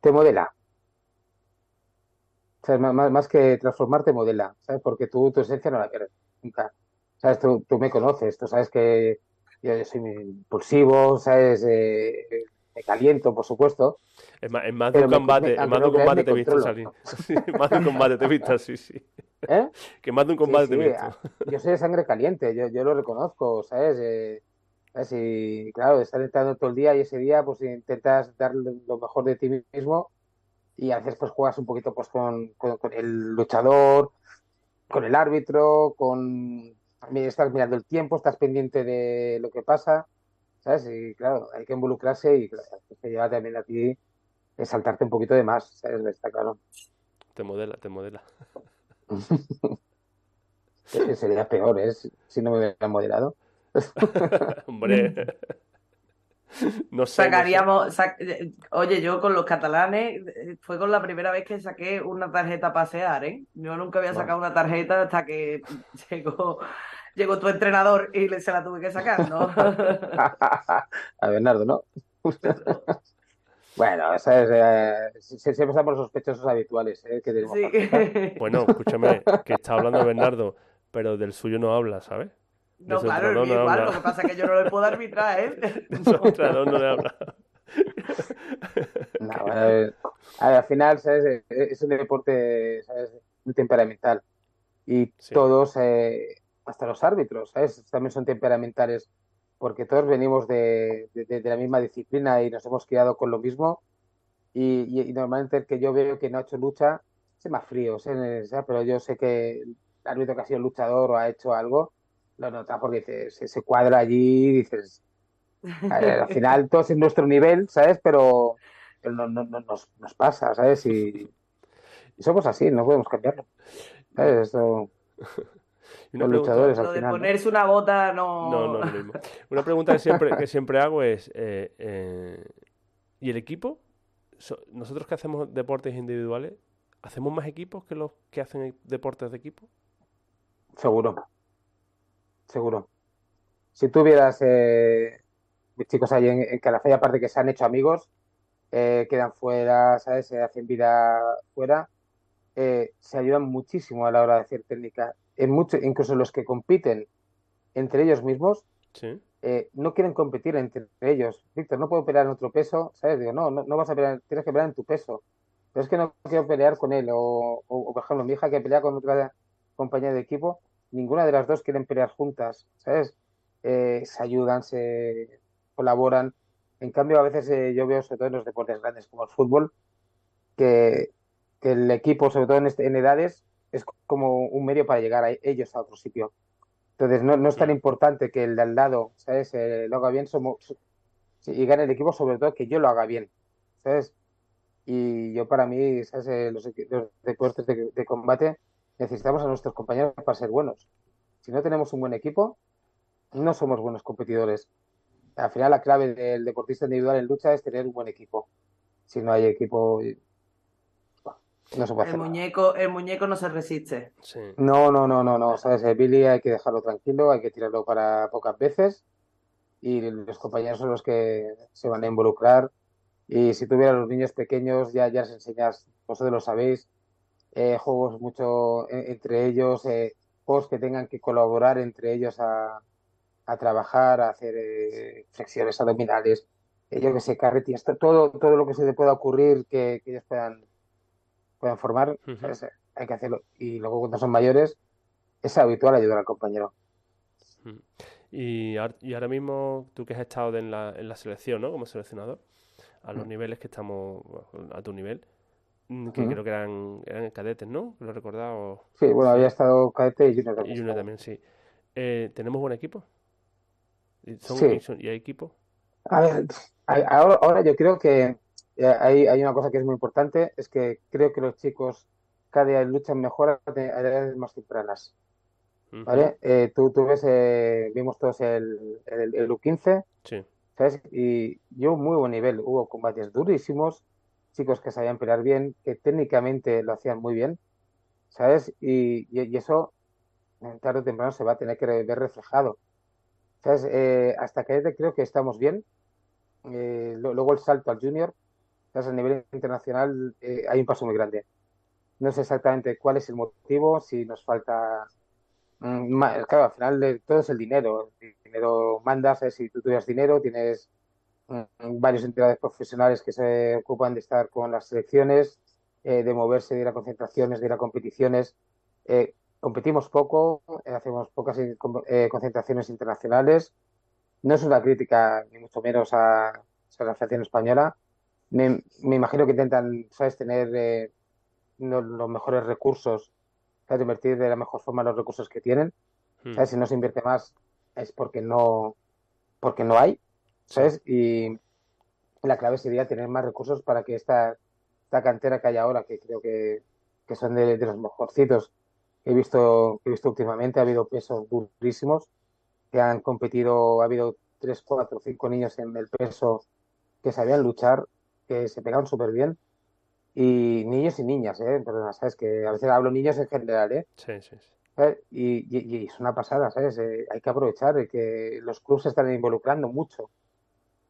te modela. ¿Sabes? Más, más, que transformarte, modela, ¿sabes? Porque tú tu esencia no la pierdes nunca. ¿Sabes? Tú, tú me conoces, tú sabes que yo soy impulsivo, ¿sabes? Eh, me caliento, por supuesto. es más, en más de un combate, me- en más de un combate te he visto salir. <laughs> Sí, en más de un combate te he visto, sí, sí. ¿Eh? Que en más de un Sí, combate te he sí, visto. a- yo soy de sangre caliente, yo, yo lo reconozco, ¿sabes? Eh, ¿sabes? Y claro, estar entrando todo el día y ese día pues intentas dar lo mejor de ti mismo y a veces pues juegas un poquito pues con, con- con el luchador, con el árbitro, con... Estás mirando el tiempo, estás pendiente de lo que pasa, ¿sabes? Y claro, hay que involucrarse y claro, te lleva también a ti saltarte un poquito de más, ¿sabes? Está claro. Te modela, te modela. <laughs> Sería peor, ¿eh? Si no me hubieran moderado. <laughs> Hombre. <laughs> <laughs> No sé. no sé. Sacaríamos, sac- eh, oye, yo con los catalanes eh, fue con la primera vez que saqué una tarjeta a pasear, ¿eh? Yo nunca había Bueno. sacado una tarjeta hasta que <laughs> llegó, llegó tu entrenador y le- se la tuve que sacar, ¿no? <laughs> A Bernardo, ¿no? Bueno, ¿sabes? Eh, si- si- siempre estamos los sospechosos habituales ¿eh? que tenemos. Sí. Bueno, escúchame, que está hablando Bernardo, pero del suyo no habla, ¿sabes? No, claro, no igual, habla. lo que pasa es que yo no le puedo arbitrar, <laughs> ¿eh? De su <laughs> entrenador no le habla. No, bueno, eh, a ver, al final, ¿sabes? Eh, Es un deporte, ¿sabes? Muy temperamental. Y Sí. todos, eh, hasta los árbitros, ¿sabes? También son temperamentales, porque todos venimos de, de- de- de la misma disciplina y nos hemos criado con lo mismo. Y, y- y normalmente el que yo veo que no ha hecho lucha, es más frío, ¿sabes? pero yo sé que el árbitro que ha sido luchador o ha hecho algo, lo nota porque dice, se, se cuadra allí y dices, ver, al final todos en nuestro nivel, ¿sabes? Pero, pero no, no- no- nos, nos pasa, ¿sabes? Y, y somos así, no podemos cambiarlo. ¿Sabes? Esto, <laughs> una los pregunta- luchadores al Lo de final. ¿no? ponerse una bota no... No, no es lo mismo. Una pregunta que siempre, que siempre hago es, eh, eh, ¿y el equipo? So- nosotros que hacemos deportes individuales, ¿hacemos más equipos que los que hacen deportes de equipo? Seguro. Seguro. Si tuvieras eh, chicos ahí en, en Calafell, aparte que se han hecho amigos, eh, quedan fuera, ¿sabes? Se hacen vida fuera, eh, se ayudan muchísimo a la hora de hacer técnica. En mucho, incluso los que compiten entre ellos mismos, Sí. eh, no quieren competir entre ellos. Víctor, no puedo pelear en otro peso, ¿sabes? Digo, no, no, no vas a pelear, tienes que pelear en tu peso. Pero es que no quiero pelear con él. O, o, o, por ejemplo, mi hija que pelea con otra compañía de equipo, ninguna de las dos quieren pelear juntas, ¿sabes? Eh, se ayudan, se colaboran. En cambio, a veces eh, yo veo, sobre todo en los deportes grandes como el fútbol, que, que el equipo, sobre todo en, este- en edades, es como un medio para llegar a ellos a otro sitio. Entonces, no, no es tan importante que el de al lado, ¿sabes? Eh, lo haga bien somos, y gane el equipo, sobre todo que yo lo haga bien, ¿sabes? Y yo para mí, ¿sabes? Eh, los, los deportes de, de combate necesitamos a nuestros compañeros para ser buenos. Si no tenemos un buen equipo, no somos buenos competidores. Al final, la clave del deportista individual en lucha es tener un buen equipo. Si no hay equipo, no se puede El hacer nada. muñeco, el muñeco no se resiste. Sí. No, no, no, no, no, sabes, el Billy hay que dejarlo tranquilo, hay que tirarlo para pocas veces y los compañeros son los que se van a involucrar Y si tuviera los niños pequeños, ya, ya les enseñas, vosotros lo sabéis, eh, juegos mucho e, entre ellos, eh, juegos que tengan que colaborar entre ellos a, a trabajar, a hacer eh, flexiones abdominales, eh, yo que sé, carretillas, todo, todo lo que se le pueda ocurrir que, que ellos puedan, puedan formar. ¿sabes? hay que hacerlo. Y luego cuando son mayores, es habitual ayudar al compañero. Y, ar- y ahora mismo, tú que has estado en la, en la selección, ¿no? Como seleccionador, a los Mm. niveles que estamos, a tu nivel, mm, que creo que eran, eran cadetes, ¿no? Lo he recordado. Sí, bueno, había estado cadete y junior Y también. Junior estaba. también, sí. Eh, ¿tenemos buen equipo? ¿Y, son, Sí. y, son- y hay equipo? A ver, ahora, ahora yo creo que eh, hay, hay una cosa que es muy importante, es que creo que los chicos cada día luchan mejor a edades más tempranas. ¿Vale? Eh, tú, tú ves, eh, vimos todos el, el, el U15, Sí. ¿sabes? Y yo muy buen nivel. Hubo combates durísimos, chicos que sabían pelear bien, que técnicamente lo hacían muy bien, ¿sabes? Y, eso tarde o temprano se va a tener que ver reflejado. ¿Sabes? Eh, hasta que creo que estamos bien. Eh, luego el salto al junior, ¿sabes? A nivel internacional eh, hay un paso muy grande. No sé exactamente cuál es el motivo, si nos falta Mm, Claro, al final todo es el dinero. El dinero manda, ¿sabes? Si tú tuvieras dinero, tienes mm, varios entidades profesionales que se ocupan de estar con las selecciones, eh, de moverse, de ir a concentraciones, de ir a competiciones. Eh, competimos poco, eh, hacemos pocas concentraciones internacionales. No es una crítica, ni mucho menos a, a la Federación Española. Me, me imagino que intentan, ¿sabes?, tener lo- los mejores recursos, ¿sabes? invertir de la mejor forma los recursos que tienen. Mm. ¿sabes? Si no se invierte más es porque no, porque no hay, ¿sabes? Y la clave sería tener más recursos para que esta, esta cantera que hay ahora, que creo que, que son de, de los mejorcitos que he visto, que he visto últimamente, ha habido pesos durísimos que han competido, ha habido tres, cuatro, cinco niños en el peso que sabían luchar, que se pegaban súper bien. Y niños y niñas, ¿eh? Perdona, ¿sabes? Que a veces hablo niños en general, ¿eh? Sí, sí, sí. Y, y- y es una pasada, ¿sabes? Eh, hay que aprovechar de que los clubes se están involucrando mucho,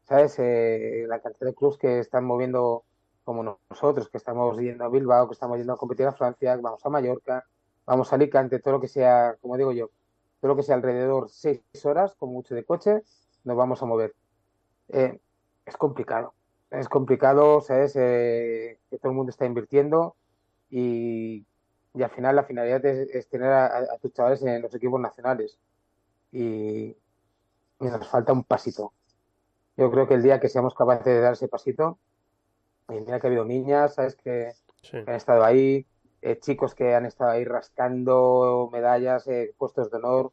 ¿sabes? Eh, la cantidad de clubes que están moviendo como no- nosotros, que estamos yendo a Bilbao, que estamos yendo a competir a Francia, vamos a Mallorca, vamos a Alicante, todo lo que sea, como digo yo, todo lo que sea alrededor seis horas, con mucho de coche, nos vamos a mover. Eh, es complicado, es complicado, ¿sabes? Eh, que todo el mundo está invirtiendo y, al final la finalidad es, tener a, a- tus chavales en los equipos nacionales y nos falta un pasito. Yo creo que el día que seamos capaces de dar ese pasito, y mira que ha habido niñas, ¿sabes? Que, Sí. han estado ahí, eh, chicos que han estado ahí rascando medallas, eh, puestos de honor,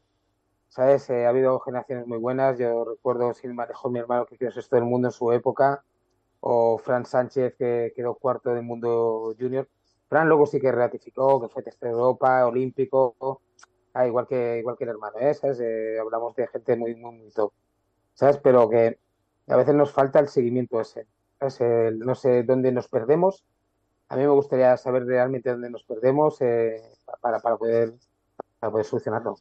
¿sabes? Eh, ha habido generaciones muy buenas. Yo recuerdo sin lejos mi hermano que quedó sexto del mundo en su época, o Fran Sánchez que quedó cuarto del mundo junior. Fran luego sí que ratificó, que fue tercero de Europa, olímpico, ah, igual que, igual que el hermano, ¿eh? ¿Sabes? Eh, hablamos de gente muy, muy, muy top, ¿sabes? Pero que a veces nos falta el seguimiento ese, no sé dónde nos perdemos. A mí me gustaría saber realmente dónde nos perdemos eh, para, para poder, para poder solucionarlo.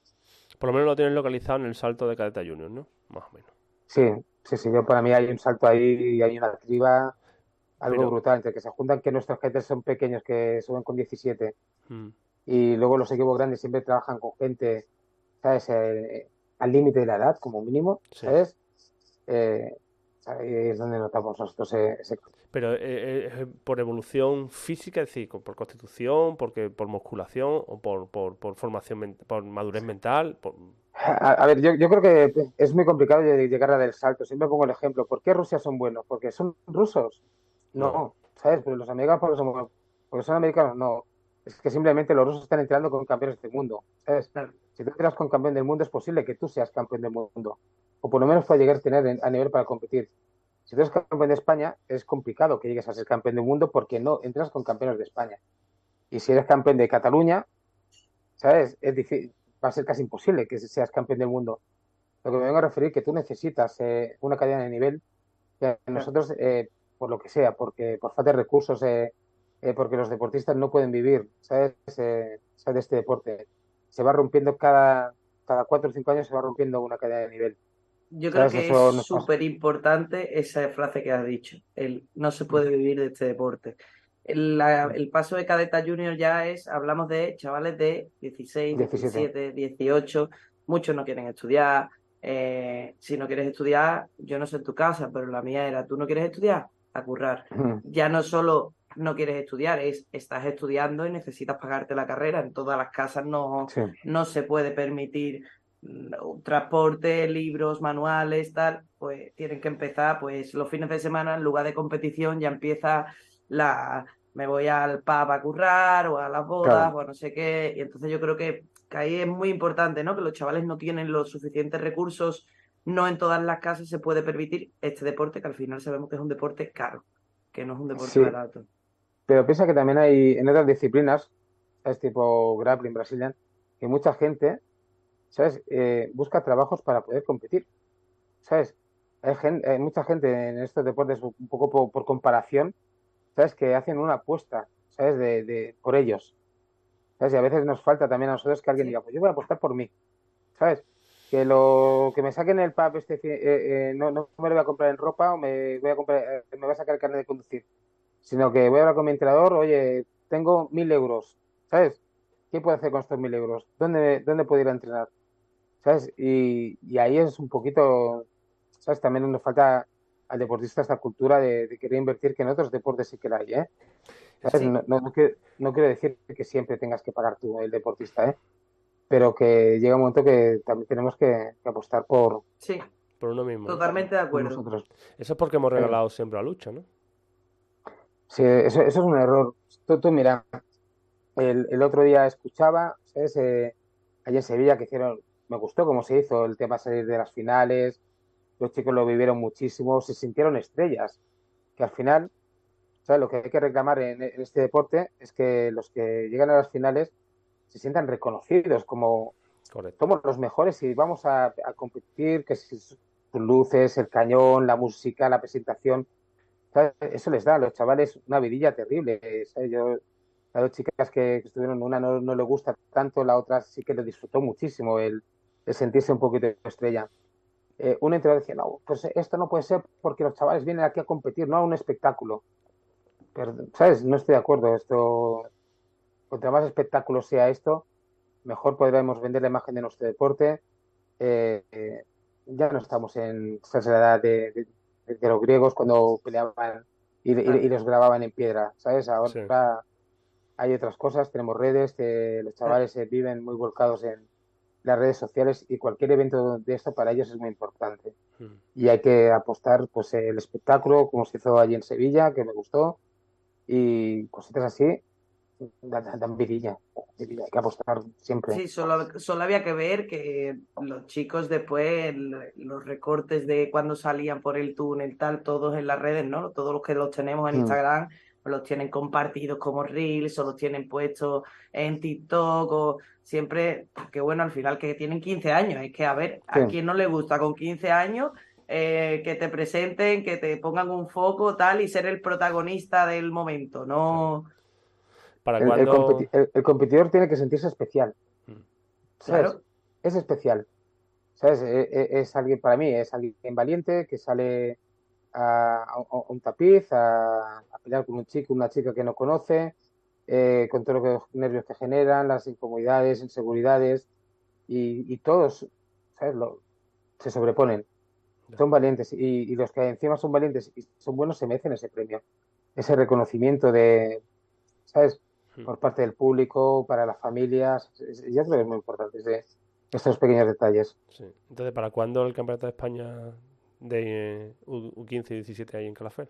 Por lo menos lo tienes localizado en el salto de cadeta junior, ¿no? Más o menos. Sí, sí, sí, yo para mí hay un salto ahí y hay una criba, algo Pero- brutal, entre que se juntan que nuestros cadetes son pequeños, que suben con 17, Mm. y luego los equipos grandes siempre trabajan con gente, ¿sabes? Eh, al límite de la edad, como mínimo, Sí. ¿sabes? Eh, ahí es donde notamos nosotros eh, ese... Pero eh, eh, ¿es por evolución física, es decir, por constitución, porque por musculación o por, por, por formación, por madurez mental. por- A, a ver, yo, yo creo que es muy complicado lle- llegar a del salto. Siempre pongo el ejemplo. ¿Por qué Rusia son buenos? ¿Porque son rusos? No, No. ¿sabes? Pero los americanos, porque son, buenos? porque son americanos, no. Es que simplemente los rusos están entrando con campeones del mundo, ¿sabes? Si tú entras con campeón del mundo, es posible que tú seas campeón del mundo. O por lo menos puedas llegar a tener en- a nivel para competir. Si tú eres campeón de España, es complicado que llegues a ser campeón del mundo porque no entras con campeones de España. Y si eres campeón de Cataluña, ¿sabes? Es difícil, va a ser casi imposible que seas campeón del mundo. Lo que me vengo a referir es que tú necesitas eh, una cadena de nivel que nosotros, eh, por lo que sea, porque por falta de recursos, eh, porque los deportistas no pueden vivir, ¿sabes? ¿sabes? De este deporte. Se va rompiendo cada, cada cuatro o cinco años, se va rompiendo una cadena de nivel. Yo creo que es súper importante esa frase que has dicho, el no se puede vivir de este deporte. El, la- el paso de cadeta junior ya es, hablamos de chavales de 16, 17. 17, 18, muchos no quieren estudiar. eh, si no quieres estudiar, yo no sé en tu casa, pero la mía era, ¿tú no quieres estudiar? A currar. Ya no solo no quieres estudiar, es estás estudiando y necesitas pagarte la carrera. En todas las casas no, Sí. no se puede permitir transporte, libros, manuales, tal, pues tienen que empezar, pues los fines de semana, en lugar de competición, ya empieza la, me voy al pub a currar o a las bodas Claro. o a no sé qué, y entonces yo creo que, que ahí es muy importante, ¿no? Que los chavales no tienen los suficientes recursos, no en todas las casas se puede permitir este deporte, que al final sabemos que es un deporte caro, que no es un deporte Sí. barato. Pero piensa que también hay en otras disciplinas, ¿sabes? Tipo grappling, Brazilian, que mucha gente, ¿sabes? Eh, busca trabajos para poder competir, ¿sabes? Hay, gen- hay mucha gente en estos deportes, un poco por, por comparación, ¿sabes? Que hacen una apuesta, ¿sabes? De, de- por ellos, ¿sabes? Y a veces nos falta también a nosotros que alguien diga, pues yo voy a apostar por mí, ¿sabes? Que lo que me saquen el pub este, eh, eh, no, no me lo voy a comprar en ropa o me voy a comprar, eh, me voy a sacar el carnet de conducir sino que voy a hablar con mi entrenador, oye, tengo mil euros, ¿sabes? ¿Qué puedo hacer con estos mil euros? ¿Dónde, dónde puedo ir a entrenar? ¿Sabes? Y, y ahí es un poquito, ¿sabes? También nos falta al deportista esta cultura de, de querer invertir, que en otros deportes sí que la hay, ¿eh? ¿Sabes? Sí. No, no, no quiero, no quiero decir que siempre tengas que pagar tú el deportista, ¿eh? Pero que llega un momento que también tenemos que, que apostar por, Sí, Por uno mismo. totalmente de acuerdo. nosotros. Eso es porque hemos regalado siempre a lucha, ¿no? Sí, eso, eso es un error. Tú, tú mira, el, el otro día escuchaba, ¿sabes? Eh, allá en Sevilla que hicieron, me gustó cómo se hizo el tema salir de las finales, los chicos lo vivieron muchísimo, se sintieron estrellas, que al final, ¿sabes? Lo que hay que reclamar en, en este deporte es que los que llegan a las finales se sientan reconocidos como Correcto. somos los mejores y vamos a, a competir, que si sus luces, el cañón, la música, la presentación, ¿sabes? eso les da a los chavales una vidilla terrible. ¿sabes? Yo, las dos chicas que, que estuvieron, una no, no le gusta tanto, la otra sí que le disfrutó muchísimo el, el sentirse un poquito estrella. Eh, un entrenador decía, no, pues esto no puede ser porque los chavales vienen aquí a competir, no a un espectáculo. Pero, ¿sabes? No estoy de acuerdo. Esto, contra más espectáculo sea esto, mejor podremos vender la imagen de nuestro deporte. Eh, eh, ya no estamos en esa edad de, de- de los griegos cuando peleaban y, y- y los grababan en piedra, ¿sabes? Ahora Sí. hay otras cosas, tenemos redes, que los chavales eh, viven muy volcados en las redes sociales y cualquier evento de esto para ellos es muy importante. Mm. Y hay que apostar, pues, el espectáculo, como se hizo allí en Sevilla, que me gustó, y cositas así, dan, vidilla, hay que apostar siempre. Sí, solo, solo había que ver que los chicos después, el- los recortes de cuando salían por el túnel, tal, todos en las redes, ¿no? Todos los que los tenemos en Mm. Instagram, los tienen compartidos como Reels o los tienen puestos en TikTok o siempre, que bueno, al final que tienen 15 años, es que a ver, a quién no le gusta con 15 años eh, que te presenten, que te pongan un foco, tal, y ser el protagonista del momento, no... ¿Para El, el cuándo? competi- el- el competidor tiene que sentirse especial. Mm. ¿Sabes? Claro. Es especial. ¿Sabes? E- e- Es, alguien, para mí, es alguien valiente que sale a, a- a un tapiz a, a pelear con un chico, una chica que no conoce, eh, con todos los nervios que generan, las incomodidades, inseguridades, y, y todos, ¿sabes? Lo- se sobreponen. Son valientes y, y los que encima son valientes y son buenos se merecen ese premio, ese reconocimiento de, ¿sabes? Mm. Por parte del público, para las familias. Yo creo que es muy importante ese- estos pequeños detalles. Sí. Entonces, ¿para cuándo el Campeonato de España de eh, U- U15 y 17 ahí en Calafell?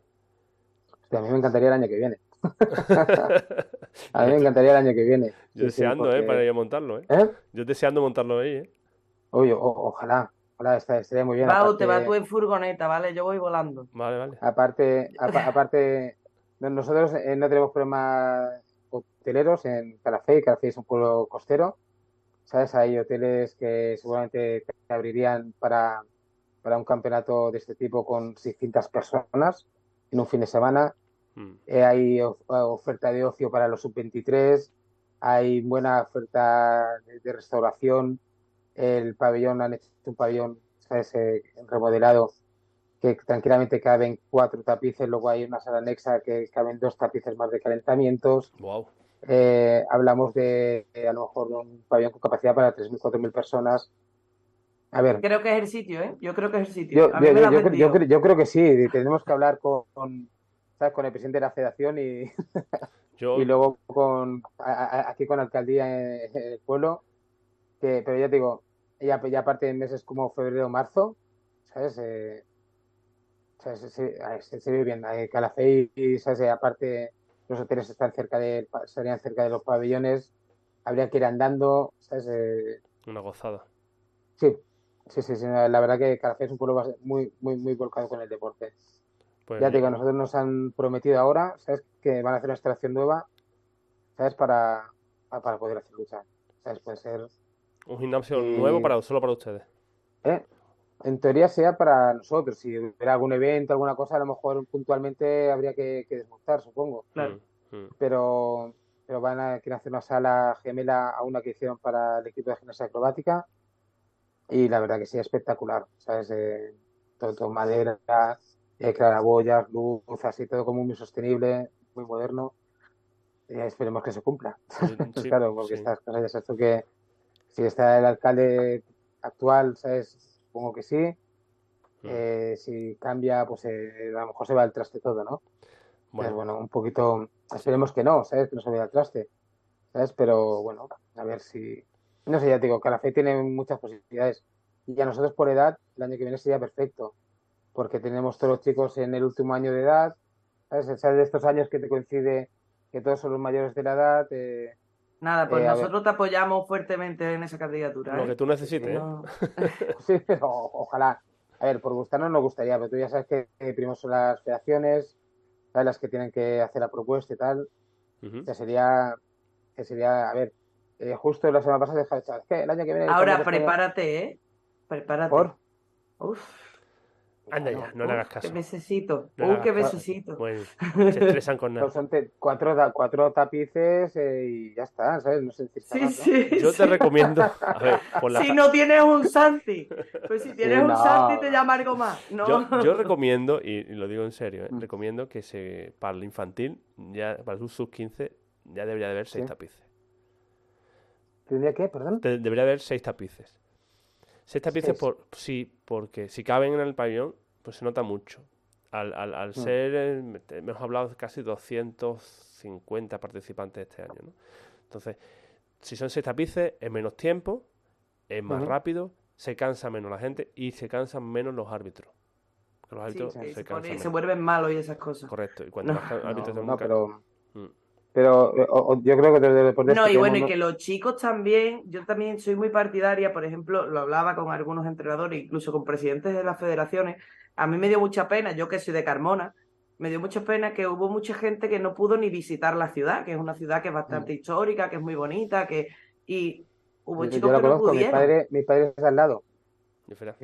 Hostia, a mí me encantaría el año que viene. <laughs> A mí me encantaría el año que viene. Yo Sí, sí, deseando, ¿eh? Para ir a montarlo, ¿eh? ¿Eh? Yo deseando montarlo ahí, ¿eh? Oye, o- ojalá, ojalá esta- estaría muy bien. Pau, te vas tú en furgoneta, ¿vale? Yo voy volando. Vale, vale. Aparte, <laughs> apa- aparte, no- nosotros eh, no tenemos problemas hoteleros en Calafell. Calafell es un pueblo costero. ¿Sabes? Hay hoteles que seguramente te abrirían para, para un campeonato de este tipo con 600 personas en un fin de semana. Mm. Eh, hay of- oferta de ocio para los sub-23. Hay buena oferta de, de restauración. El pabellón, han hecho un pabellón ¿sabes? Eh, remodelado, que tranquilamente caben cuatro tapices, luego hay una sala anexa que caben dos tapices más de calentamientos. Wow. Eh, hablamos de, a lo mejor un pabellón con capacidad para 3.000, 4.000 personas. A ver. Creo que es el sitio, ¿eh? Yo creo que es el sitio. Yo, creo que sí, tenemos que hablar con, ¿sabes? con el presidente de la federación y, <laughs> y luego con aquí con la alcaldía en, el pueblo. Que, pero ya te digo, ya, ya aparte de meses como febrero o marzo, ¿sabes? Eh, ¿sabes? Se, se, vive bien. Calafé y, ¿sabes? aparte los hoteles están cerca de, estarían cerca de los pabellones, habría que ir andando, ¿sabes? Eh, Una gozada. Sí, sí, sí, la verdad que Calafé es un pueblo muy, muy, muy volcado con el deporte. Pues ya te digo, nosotros nos han prometido ahora, ¿sabes? Que van a hacer una instalación nueva, ¿sabes? Para, para poder hacer lucha. ¿Sabes? Puede ser... Un gimnasio nuevo para solo para ustedes. ¿Eh? En teoría sea para nosotros. Si hubiera algún evento, alguna cosa, a lo mejor puntualmente habría que, desmontar, supongo. Claro. Mm, mm. Pero, pero van a quieren hacer una sala gemela a una que hicieron para el equipo de gimnasia acrobática. Y la verdad que sí, espectacular. ¿Sabes? Eh, todo, madera, eh, claraboyas, luz, así, todo como muy sostenible, muy moderno. Y esperemos que se cumpla. <laughs> claro, porque estas cosas ya sabes que si está el alcalde actual, ¿sabes? supongo que sí. Mm. Eh, si cambia, pues eh, a lo mejor se va al traste todo, ¿no? Bueno. bueno, un poquito, esperemos que no, ¿sabes? Que no se vaya al traste, ¿sabes? Pero bueno, a ver si, no sé, ya te digo, que la fe tiene muchas posibilidades. Y a nosotros por edad, el año que viene sería perfecto, porque tenemos todos los chicos en el último año de edad, ¿sabes? ¿Sabes de estos años que te coincide que todos son los mayores de la edad? Eh, Nada, pues eh, nosotros te apoyamos fuertemente en esa candidatura. Lo ¿eh? que tú necesites. ¿eh? <laughs> sí, pero ojalá. A ver, por gustarnos nos gustaría, pero tú ya sabes que primero son las federaciones, ¿sabes? las que tienen que hacer la propuesta y tal. Que sería, que sería, a ver, justo la semana pasada de es que el año que viene. Ahora prepárate, ¿eh? Prepárate. ¿Por? Uf. Anda ya, no le hagas caso. Qué necesito. No qué necesito. Bueno, <laughs> se estresan con nada. Son cuatro, cuatro tapices eh, y ya está, ¿sabes? No sé sí, sí, <laughs> Yo te recomiendo. A ver, Si no tienes un Santi, pues si tienes un Santi te llama algo más. No. Yo, recomiendo, y, lo digo en serio, ¿eh? mm. recomiendo que se, para el infantil, ya para el sub 15, ya debería de haber seis tapices. ¿Tendría qué, perdón? debería haber seis tapices. Seis tapices, por, sí, porque si caben en el pabellón, pues se nota mucho. Al, al, mm. ser, hemos hablado de casi 250 participantes este año, ¿no? Entonces, si son seis tapices, es menos tiempo, es más rápido, se cansa menos la gente y se cansan menos los árbitros. Los árbitros se, se, se, vuelven malos y esas cosas. Correcto. Y cuando los <laughs> árbitros no, pero... Mm pero eh, yo creo que desde No, y bueno, y que los chicos también, yo también soy muy partidaria, por ejemplo, lo hablaba con algunos entrenadores, incluso con presidentes de las federaciones, a mí me dio mucha pena, yo que soy de Carmona, me dio mucha pena que hubo mucha gente que no pudo ni visitar la ciudad, que es una ciudad que es bastante mm. histórica, que es muy bonita, que y hubo chicos que no pudieron. Mi padre, mi padre está al lado.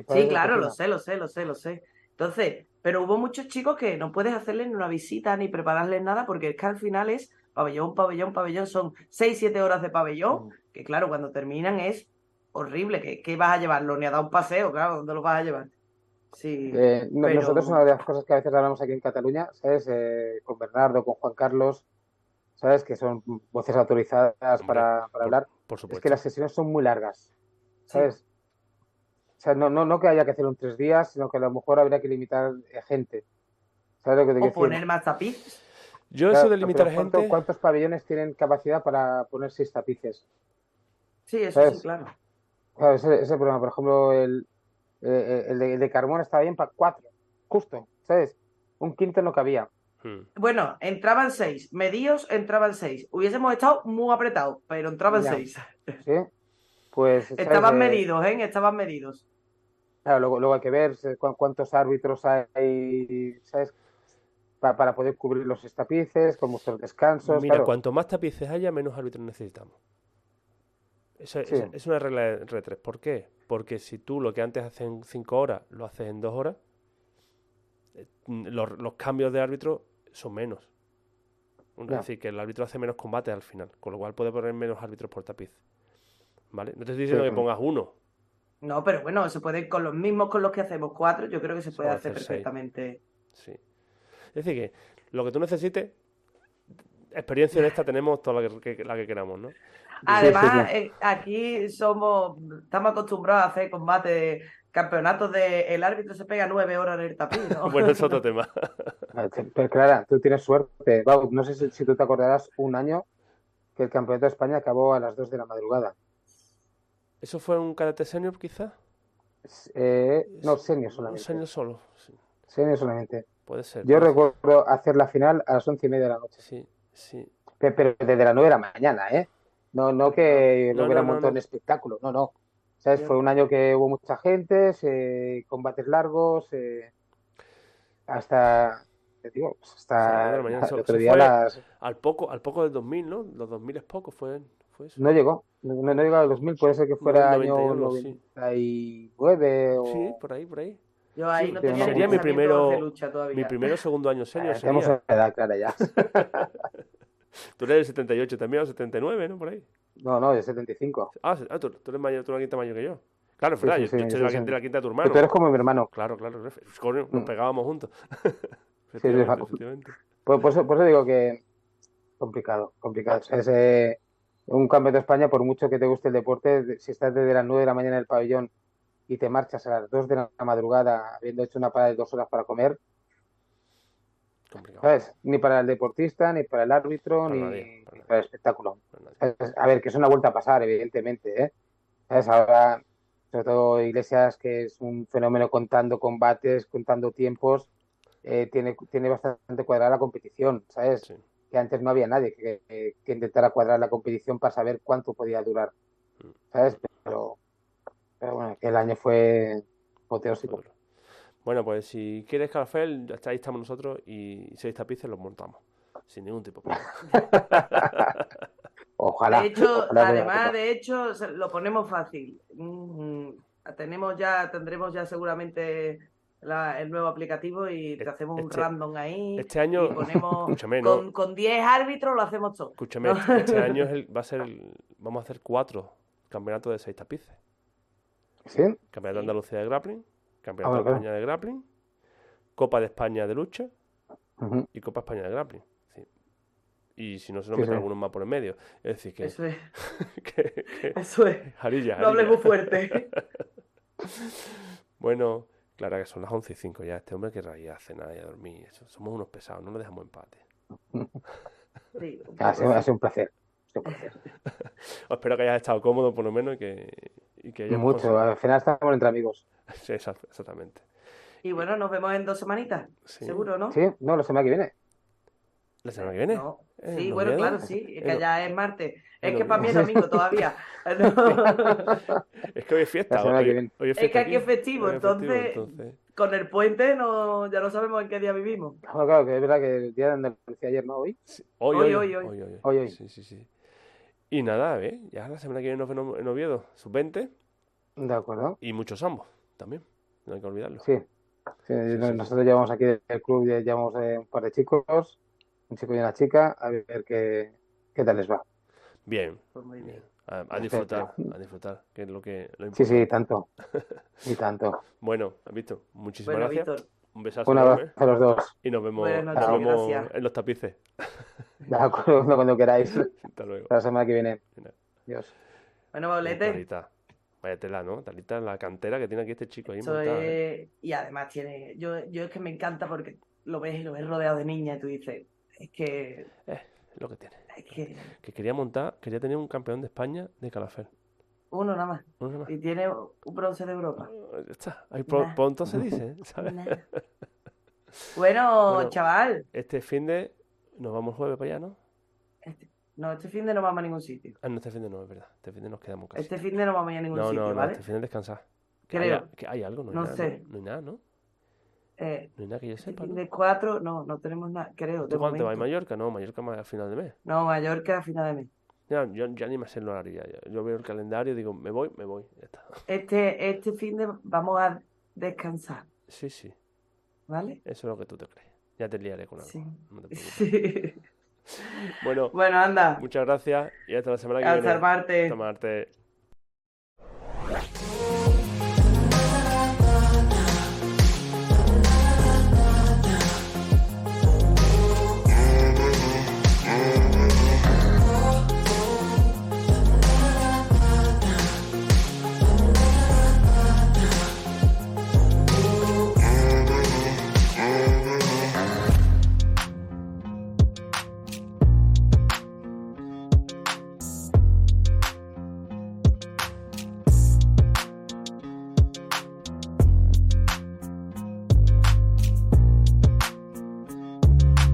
Sí, claro, lo sé, lo sé, lo sé, lo sé. Entonces, pero hubo muchos chicos que no puedes hacerles ni una visita ni prepararles nada porque es que al final es pabellón, pabellón, pabellón, son 6, 7 horas de pabellón, mm. que claro, cuando terminan es horrible. ¿Qué, qué vas a llevarlo? Ni a dar un paseo, claro, ¿dónde lo vas a llevar? Sí, eh, Nosotros una de las cosas que a veces hablamos aquí en Cataluña, ¿sabes? Eh, con Bernardo, con Juan Carlos, ¿sabes? Que son voces autorizadas para, hablar. Por supuesto. Es que las sesiones son muy largas, ¿sabes? O sea, no, no, no que haya que hacer un tres días, sino que a lo mejor habría que limitar gente. ¿Sabes lo que te O poner más tapiz. Yo eso de limitar gente. ¿Cuántos pabellones tienen capacidad para poner seis tapices? Sí, eso sí, claro. Claro, ese, ese problema. Por ejemplo, el, eh, el, de, Carmona estaba bien para cuatro, justo, ¿sabes? Un quinto no cabía. Hmm. Bueno, entraban seis. Medios entraban seis. Hubiésemos estado muy apretados, pero entraban seis. <laughs> Sí. Pues. Estaban medidos, ¿eh? Estaban medidos. Claro, luego, luego hay que ver cuántos árbitros hay, ¿sabes? Para poder cubrir los tapices, con muchos descansos. Mira, cuanto más tapices haya, menos árbitros necesitamos. Eso es, una regla de R3. ¿Por qué? Porque si tú lo que antes haces en 5 horas lo haces en 2 horas, eh, los, cambios de árbitro son menos. Es decir, que el árbitro hace menos combate al final, con lo cual puede poner menos árbitros por tapiz. ¿Vale? No te estoy diciendo que pongas uno, No, pero bueno, se puede con los mismos con los que hacemos cuatro, yo creo que se puede puede hacer hacer seis. perfectamente. Sí. Es decir, que lo que tú necesites, experiencia en esta tenemos toda la que, que- la que queramos, ¿no? Además, sí. eh, aquí somos, estamos acostumbrados a hacer combates, campeonatos de el árbitro se pega nueve horas en el tapiz, ¿no? <laughs> Bueno, es otro tema. <laughs> Ah, Pero Clara, tú tienes suerte. Bau, no sé si, si tú te acordarás un año que el Campeonato de España acabó a las 2 de la madrugada. ¿Eso fue un karate senior, quizás? Eh, no, senior solamente. senior solo. Sí, Senior solamente. Puede ser. Yo puede ser. recuerdo hacer la final a las once y media de la noche. Sí, sí. Pe- Pero desde las 9 de la mañana, ¿eh? No, no que No, hubiera no, no, montado no. en espectáculo, no, no. ¿Sabes? Fue un año que hubo mucha gente, se- combates largos, eh, hasta, digo, pues nueve de hasta <laughs> el otro día las... Al poco, al poco del 2000, ¿no? Los 2000 es poco, fue, fue eso. No llegó, no, no llegó a los 2000, puede ser que fuera No, año 91, sí. 99 o... Sí, por ahí, por ahí. Yo ahí Sí, no tenía sería mi primero- de lucha todavía. Mi primero o segundo año senior Eh, tenemos sería. edad clara ya. <laughs> Tú eres del 78 también, o 79, ¿no? Por ahí. No, no, de 75. Ah, ah, tú, tú eres mayor, tú eres una quinta mayor que yo. Claro, es Sí, yo, sí, yo soy la, la quinta de tu Pero hermano. tú eres como mi hermano. Claro, claro, coño, nos Mm. pegábamos juntos. <laughs> Sí, sí, Efectivamente, efectivamente. Por, por eso, por eso digo que complicado, complicado. O sea, es, eh, un campeonato de España, por mucho que te guste el deporte, de- si estás desde las 9 de la mañana en el pabellón y te marchas a las 2 de la madrugada habiendo hecho una parada de dos horas para comer. ¿sabes? Ni para el deportista, ni para el árbitro, Para ni, nadie, para ni para el espectáculo. ¿Sabes? A ver, que es una vuelta a pasar, evidentemente, ¿eh? ¿Sabes? Ahora, sobre todo Iglesias, que es un fenómeno contando combates, contando tiempos, eh, tiene, tiene bastante cuadrada la competición, ¿sabes? Sí. que antes no había nadie que, que- que intentara cuadrar la competición para saber cuánto podía durar, ¿sabes? Pero, pero bueno, el año fue apoteósico. Otro. Bueno, pues si quieres café, ahí estamos nosotros y seis tapices los montamos. Sin ningún tipo de problema. <laughs> Ojalá. De hecho, ojalá además, de hecho, lo ponemos fácil. Mm, tenemos ya, tendremos ya seguramente la- el nuevo aplicativo y te Este- hacemos un este- random ahí. este año- y ponemos <laughs> Escúchame, no. con, con 10 árbitros lo hacemos todo. Escúchame, No. <laughs> este, este año es el- va a ser el- vamos a hacer cuatro campeonatos de seis tapices. ¿Sí? Campeonato de. Andalucía de grappling, Campeonato Ah, de España de grappling, Copa de España de lucha y Copa España de grappling. Sí. Y si no se nos Sí, meten sí. algunos más por el medio. Es decir, que, Eso es, <laughs> que- que- <laughs> eso es. jarilla, No hables muy fuerte. <laughs> Bueno, claro que son las 11 y 5 ya. Este hombre querrá ir a cenar y a dormir. Eso- Somos unos pesados, no lo dejamos empate. Sí, un Ha sido, ha así. sido un placer. un placer. Espero que hayas estado cómodo por lo menos y que, y que Mucho. conseguido- Al final estamos entre amigos. <laughs> Sí, exact- exactamente. Y bueno, nos vemos en dos semanitas, Sí. seguro, ¿no? Sí, no, la semana que viene. ¿La semana que viene? No. ¿En Sí, bueno, claro, sí, es que ya es martes. Es que para mí es <laughs> domingo todavía. <laughs> No. Es que hoy es fiesta. Hoy- hoy es Es fiesta que aquí es festivo, Hoy es festivo, entonces- entonces- Con el puente no, ya no sabemos en qué día vivimos. Bueno, claro, que es verdad que el día de Andalucía ayer, ¿no? Hoy. sí, Hoy, Hoy, hoy, hoy, hoy, hoy. Hoy, hoy. Sí, sí, sí. Y nada, ¿ves? Ya la semana que viene nos vemos en Oviedo, sub-20 De acuerdo. y muchos ambos también. No hay que olvidarlo. Sí. Sí, sí, nosotros llevamos aquí del club, ya llevamos eh, un par de chicos, un chico y una chica, a ver qué, qué tal les va. Bien, Pues muy bien. A, a disfrutar, a disfrutar, que es lo que lo Sí, sí, tanto. Y tanto. <laughs> Bueno, has visto. Muchísimas Bueno, gracias. Víctor, Un besazo Un enorme abrazo a los dos. y nos vemos, nos en los tapices. <laughs> De acuerdo, cuando queráis. <laughs> Hasta luego. Hasta la semana que viene. Adiós. bueno, Paulete, Talita. Vaya tela, ¿no? Talita, la cantera que tiene aquí este chico ahí eso montada, ¿eh? es... Y además tiene... Yo, yo es que me encanta porque lo ves y lo ves rodeado de niñas y tú dices, es que... Es lo que tiene. Es que... Que quería montar, quería tener un campeón de España de Calafel. Uno nada más. Uno más. Y tiene un bronce de Europa. Ah, Ya está. Ahí Nah. pronto se dice, ¿sabes? Nah. Bueno, <laughs> Bueno. chaval, Este fin de nos vamos jueves para allá, ¿no? este- no, este fin de no vamos a ningún sitio. Ah, no, este fin de no, es verdad. Este fin de nos quedamos casi. Este fin de no vamos a ir a ningún no, sitio, no, no, ¿vale? este fin de descansar. Que Creo. haya- que hay algo, no hay No nada. sé. ¿no? No hay nada, ¿no? Eh, No hay nada que yo este sepa, fin ¿no? de cuatro, no, no tenemos nada, creo, ¿Tú cuánto vas a. Mallorca? No, Mallorca más a final de mes. No, Mallorca a final de mes. Ya, yo ya ni me sé ya, ya. Yo veo el calendario y digo, me voy, me voy. Ya está. Este, este fin de vamos a descansar, Sí, sí. ¿vale? Eso es lo que tú te crees. Ya te liaré con algo. Sí. No te. <laughs> Sí. Bueno, Bueno, anda, muchas gracias y hasta la semana que hasta viene. el martes. Hasta martes.